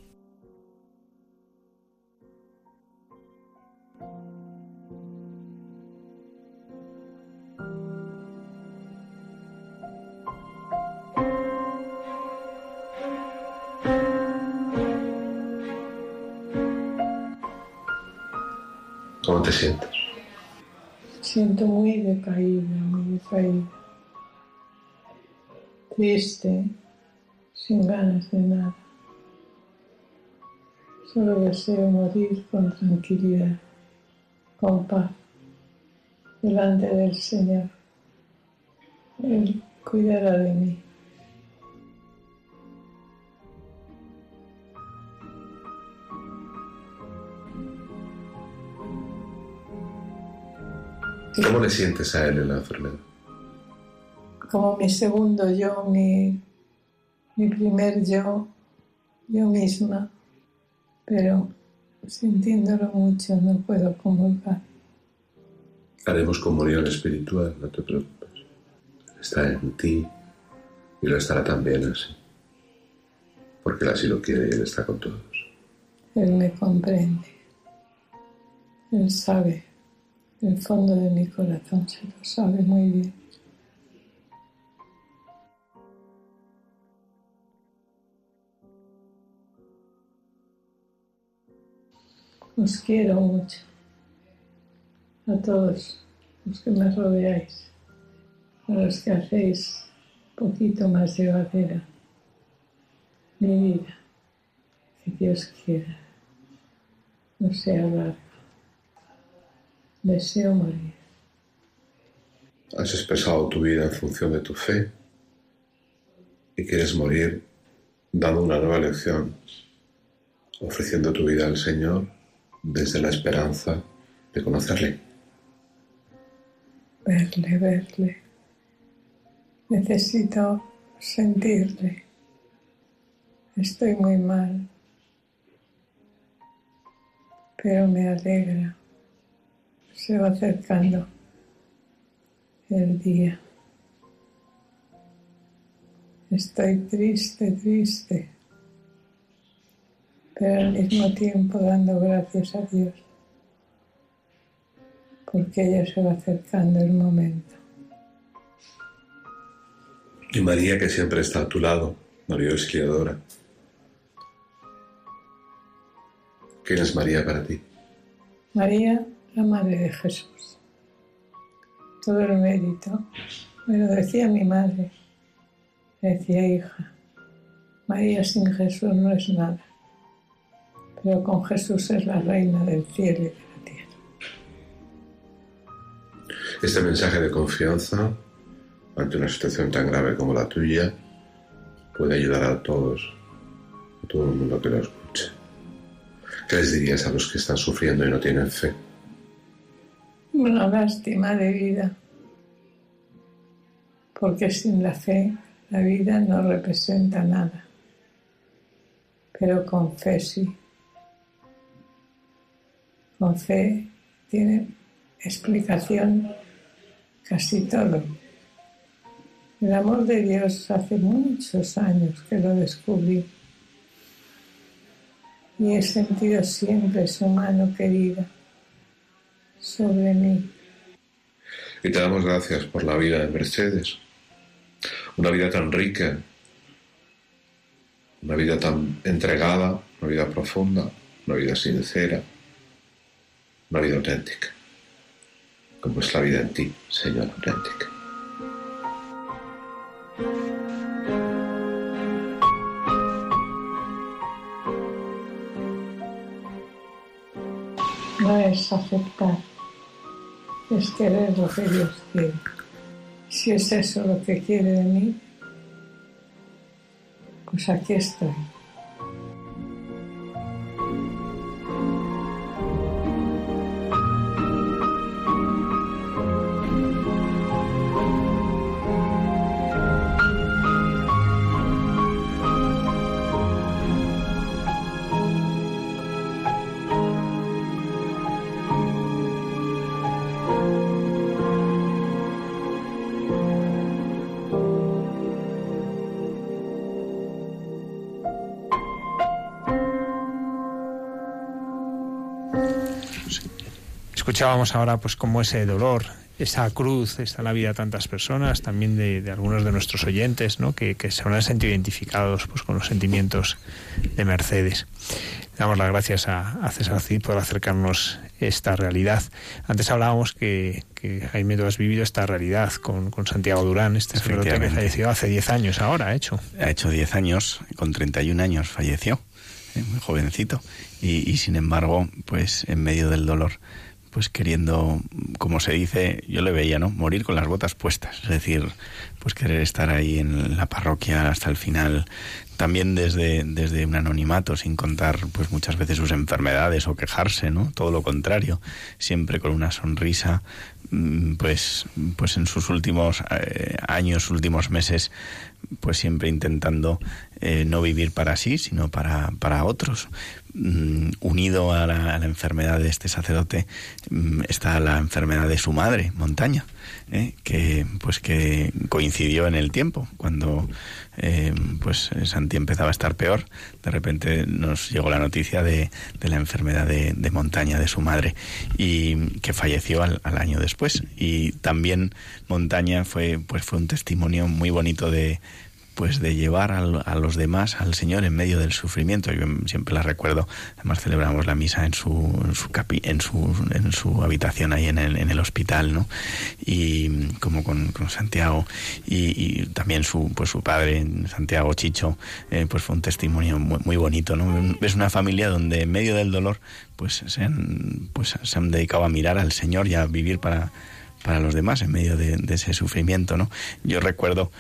Te sientes? Siento muy decaída, muy decaída. Triste, sin ganas de nada. Solo deseo morir con tranquilidad, con paz. delante del Señor. Él cuidará de mí. ¿Cómo le sientes a él en la enfermedad? Como mi segundo yo, mi, mi primer yo, yo misma, pero sintiéndolo mucho no puedo comulgar. Haremos comunión espiritual, no te preocupes. Está en ti y lo estará también así. Porque él así lo quiere y él está con todos. Él me comprende. Él sabe. El fondo de mi corazón se lo sabe muy bien. Os quiero mucho a todos los que me rodeáis, a los que hacéis un poquito más llevadera mi vida, que Dios quiera, no sea larga. Deseo morir. Has expresado tu vida en función de tu fe y quieres morir dando una nueva lección, ofreciendo tu vida al Señor desde la esperanza de conocerle. Verle, verle. Necesito sentirle. Estoy muy mal, pero me alegra. Se va acercando el día. Estoy triste, triste, pero al mismo tiempo dando gracias a Dios, porque ya se va acercando el momento. Y María, que siempre está a tu lado, María Auxiliadora. ¿Quién es María para ti? María, la Madre de Jesús. Todo el mérito. Me lo decía mi madre. Me decía, hija, María sin Jesús no es nada. Pero con Jesús es la reina del cielo y de la tierra. Este mensaje de confianza ante una situación tan grave como la tuya puede ayudar a todos, a todo el mundo que lo escuche. ¿Qué les dirías a los que están sufriendo y no tienen fe? Una lástima de vida, porque sin la fe la vida no representa nada, pero con fe sí. Con fe tiene explicación casi todo. El amor de Dios hace muchos años que lo descubrí y he sentido siempre su mano querida sobre mí. Y te damos gracias por la vida de Mercedes, una vida tan rica, una vida tan entregada, una vida profunda, una vida sincera, una vida auténtica, como es la vida en ti, Señor auténtica. No es aceptar, es querer lo que Dios quiere. Si es eso lo que quiere de mí, pues aquí estoy. Escuchábamos ahora pues como ese dolor, esa cruz está en la vida de tantas personas, también de, de algunos de nuestros oyentes, ¿no? que, que se habrán sentido identificados pues, con los sentimientos de Mercedes. Damos las gracias a, a César Cid por acercarnos esta realidad. Antes hablábamos que, que Jaime, tú has vivido esta realidad con, con Santiago Durán, este sacerdote que falleció hace 10 años ahora, ha hecho. Ha hecho 10 años, con 31 años falleció, eh, muy jovencito, y, y sin embargo, pues en medio del dolor, pues queriendo, como se dice, yo le veía, ¿no? Morir con las botas puestas, es decir, pues querer estar ahí en la parroquia hasta el final, también desde, desde un anonimato, sin contar pues muchas veces sus enfermedades o quejarse, ¿no? Todo lo contrario, siempre con una sonrisa, mm, pues, pues en sus últimos eh, años, últimos meses, pues siempre intentando eh, no vivir para sí, sino para, para otros. Mm, unido a la, enfermedad de este sacerdote mm, está la enfermedad de su madre, Montaña, ¿eh? que pues que coincidió en el tiempo cuando eh, pues Santi empezaba a estar peor. De repente nos llegó la noticia de, la enfermedad de, Montaña de su madre y que falleció al, al año después. Y también Montaña fue pues fue un testimonio muy bonito de pues de llevar a, los demás al Señor en medio del sufrimiento. Yo siempre la recuerdo, además celebramos la misa en su, en su, en su, en su habitación ahí en el, en el hospital, ¿no? Y como con, Santiago y, también su, pues su padre, Santiago Chicho, eh, pues fue un testimonio muy, muy, bonito, ¿no? Es una familia donde en medio del dolor pues se han, pues se han dedicado a mirar al Señor y a vivir para para los demás en medio de, ese sufrimiento, ¿no? Yo recuerdo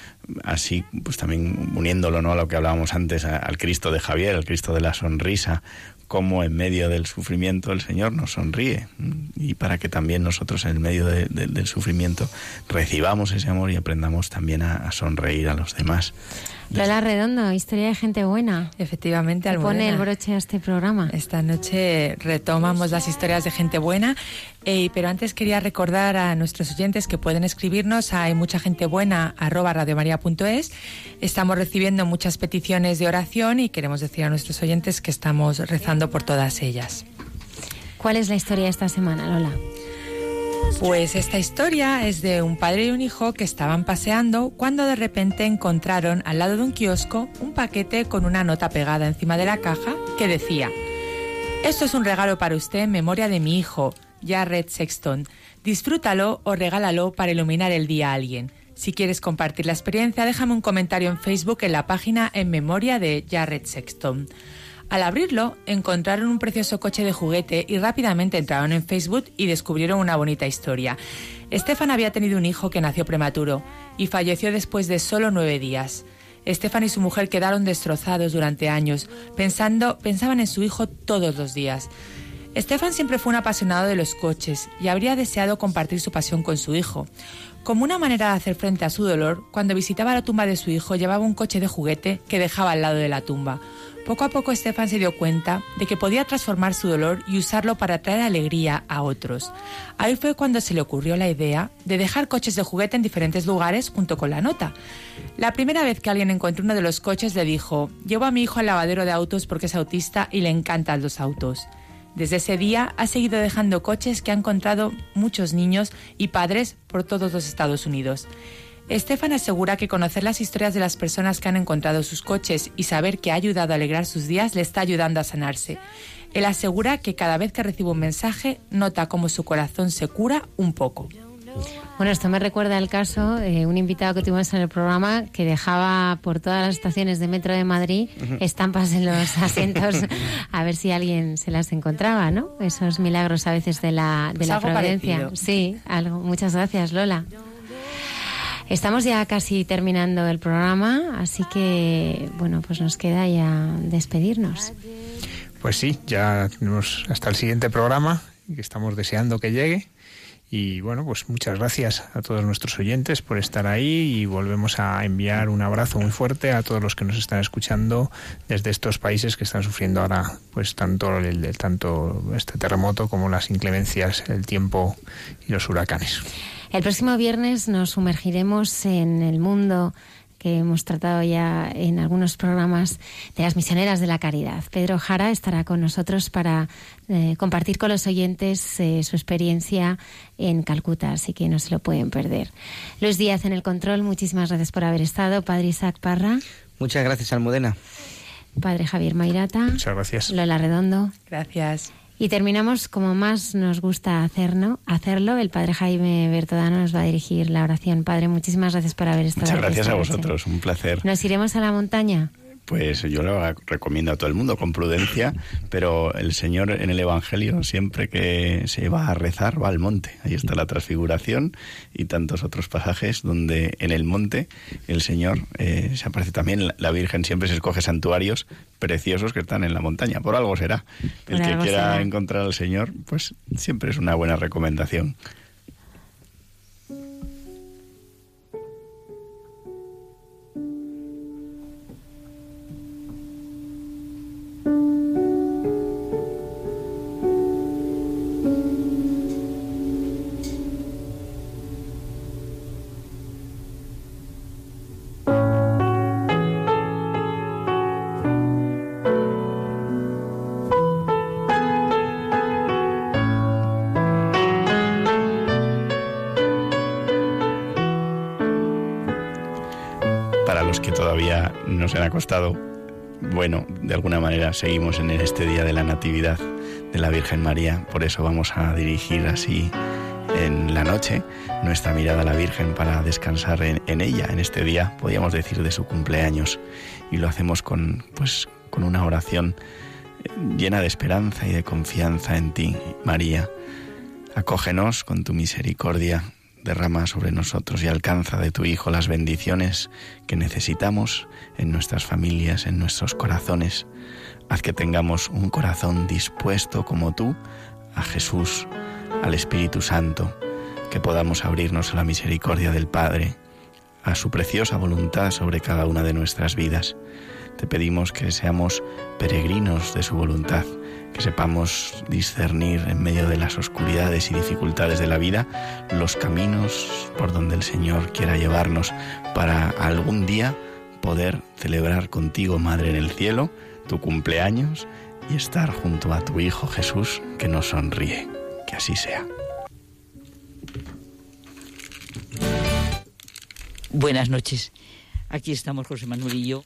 así, pues también uniéndolo, ¿no? A lo que hablábamos antes, al Cristo de Javier, al Cristo de la sonrisa, cómo en medio del sufrimiento el Señor nos sonríe y para que también nosotros en medio del sufrimiento recibamos ese amor y aprendamos también a sonreír a los demás. Lola Redondo, historia de gente buena. Efectivamente, al pone el broche a este programa. Esta noche retomamos las historias de gente buena, eh, pero antes quería recordar a nuestros oyentes que pueden escribirnos a hay mucha gente buena radiomaria.es. Estamos recibiendo muchas peticiones de oración y queremos decir a nuestros oyentes que estamos rezando por todas ellas. ¿Cuál es la historia de esta semana, Lola? Pues esta historia es de un padre y un hijo que estaban paseando cuando de repente encontraron al lado de un kiosco un paquete con una nota pegada encima de la caja que decía, Esto es un regalo para usted en memoria de mi hijo, Jared Sexton. Disfrútalo o regálalo para iluminar el día a alguien. Si quieres compartir la experiencia, déjame un comentario en Facebook en la página En memoria de Jared Sexton. Al abrirlo, encontraron un precioso coche de juguete y rápidamente entraron en Facebook y descubrieron una bonita historia. Estefan había tenido un hijo que nació prematuro y falleció después de solo nueve días. Estefan y su mujer quedaron destrozados durante años, pensando, pensaban en su hijo todos los días. Estefan siempre fue un apasionado de los coches y habría deseado compartir su pasión con su hijo. Como una manera de hacer frente a su dolor, cuando visitaba la tumba de su hijo llevaba un coche de juguete que dejaba al lado de la tumba. Poco a poco Estefan se dio cuenta de que podía transformar su dolor y usarlo para traer alegría a otros. Ahí fue cuando se le ocurrió la idea de dejar coches de juguete en diferentes lugares junto con la nota. La primera vez que alguien encontró uno de los coches le dijo, llevo a mi hijo al lavadero de autos porque es autista y le encantan los autos. Desde ese día ha seguido dejando coches que han encontrado muchos niños y padres por todos los Estados Unidos. Estefan asegura que conocer las historias de las personas que han encontrado sus coches y saber que ha ayudado a alegrar sus días le está ayudando a sanarse. Él asegura que cada vez que recibe un mensaje nota cómo su corazón se cura un poco. Bueno, esto me recuerda el caso de un invitado que tuvimos en el programa que dejaba por todas las estaciones de metro de Madrid estampas en los (laughs) asientos a ver si alguien se las encontraba, ¿no? Esos milagros a veces de la, de pues la providencia. Sí, algo. Muchas gracias, Lola. Estamos ya casi terminando el programa, así que bueno, pues nos queda ya despedirnos. Pues sí, ya tenemos hasta el siguiente programa que estamos deseando que llegue. Y bueno, pues muchas gracias a todos nuestros oyentes por estar ahí y volvemos a enviar un abrazo muy fuerte a todos los que nos están escuchando desde estos países que están sufriendo ahora pues tanto el, tanto este terremoto como las inclemencias, el tiempo y los huracanes. El próximo viernes nos sumergiremos en el mundo que hemos tratado ya en algunos programas de las misioneras de la caridad. Pedro Jara estará con nosotros para eh, compartir con los oyentes eh, su experiencia en Calcuta, así que no se lo pueden perder. Luis Díaz en el control, muchísimas gracias por haber estado. Padre Isaac Parra. Muchas gracias, Almudena. Padre Javier Mairata. Muchas gracias. Lola Redondo. Gracias. Y terminamos como más nos gusta hacerlo. hacerlo. El Padre Jaime Bertodano nos va a dirigir la oración. Padre, muchísimas gracias por haber estado Muchas gracias a vosotros, un placer. ¿Nos iremos a la montaña? Pues yo lo recomiendo a todo el mundo con prudencia, pero el Señor en el Evangelio siempre que se va a rezar va al monte. Ahí está la transfiguración y tantos otros pasajes donde en el monte el Señor eh, se aparece también. La Virgen siempre se escoge santuarios preciosos que están en la montaña. Por algo será. El que quiera encontrar al Señor, pues siempre es una buena recomendación. Han acostado, bueno, de alguna manera seguimos en este día de la Natividad de la Virgen María, por eso vamos a dirigir así en la noche nuestra mirada a la Virgen para descansar en, ella. En este día, podríamos decir de su cumpleaños, y lo hacemos con pues con una oración llena de esperanza y de confianza en ti, María. Acógenos con tu misericordia derrama sobre nosotros y alcanza de tu Hijo las bendiciones que necesitamos en nuestras familias, en nuestros corazones. Haz que tengamos un corazón dispuesto como tú a Jesús, al Espíritu Santo, que podamos abrirnos a la misericordia del Padre, a su preciosa voluntad sobre cada una de nuestras vidas. Te pedimos que seamos peregrinos de su voluntad que sepamos discernir en medio de las oscuridades y dificultades de la vida los caminos por donde el Señor quiera llevarnos para algún día poder celebrar contigo, Madre en el cielo, tu cumpleaños y estar junto a tu Hijo Jesús que nos sonríe. Que así sea. Buenas noches. Aquí estamos José Manuel y yo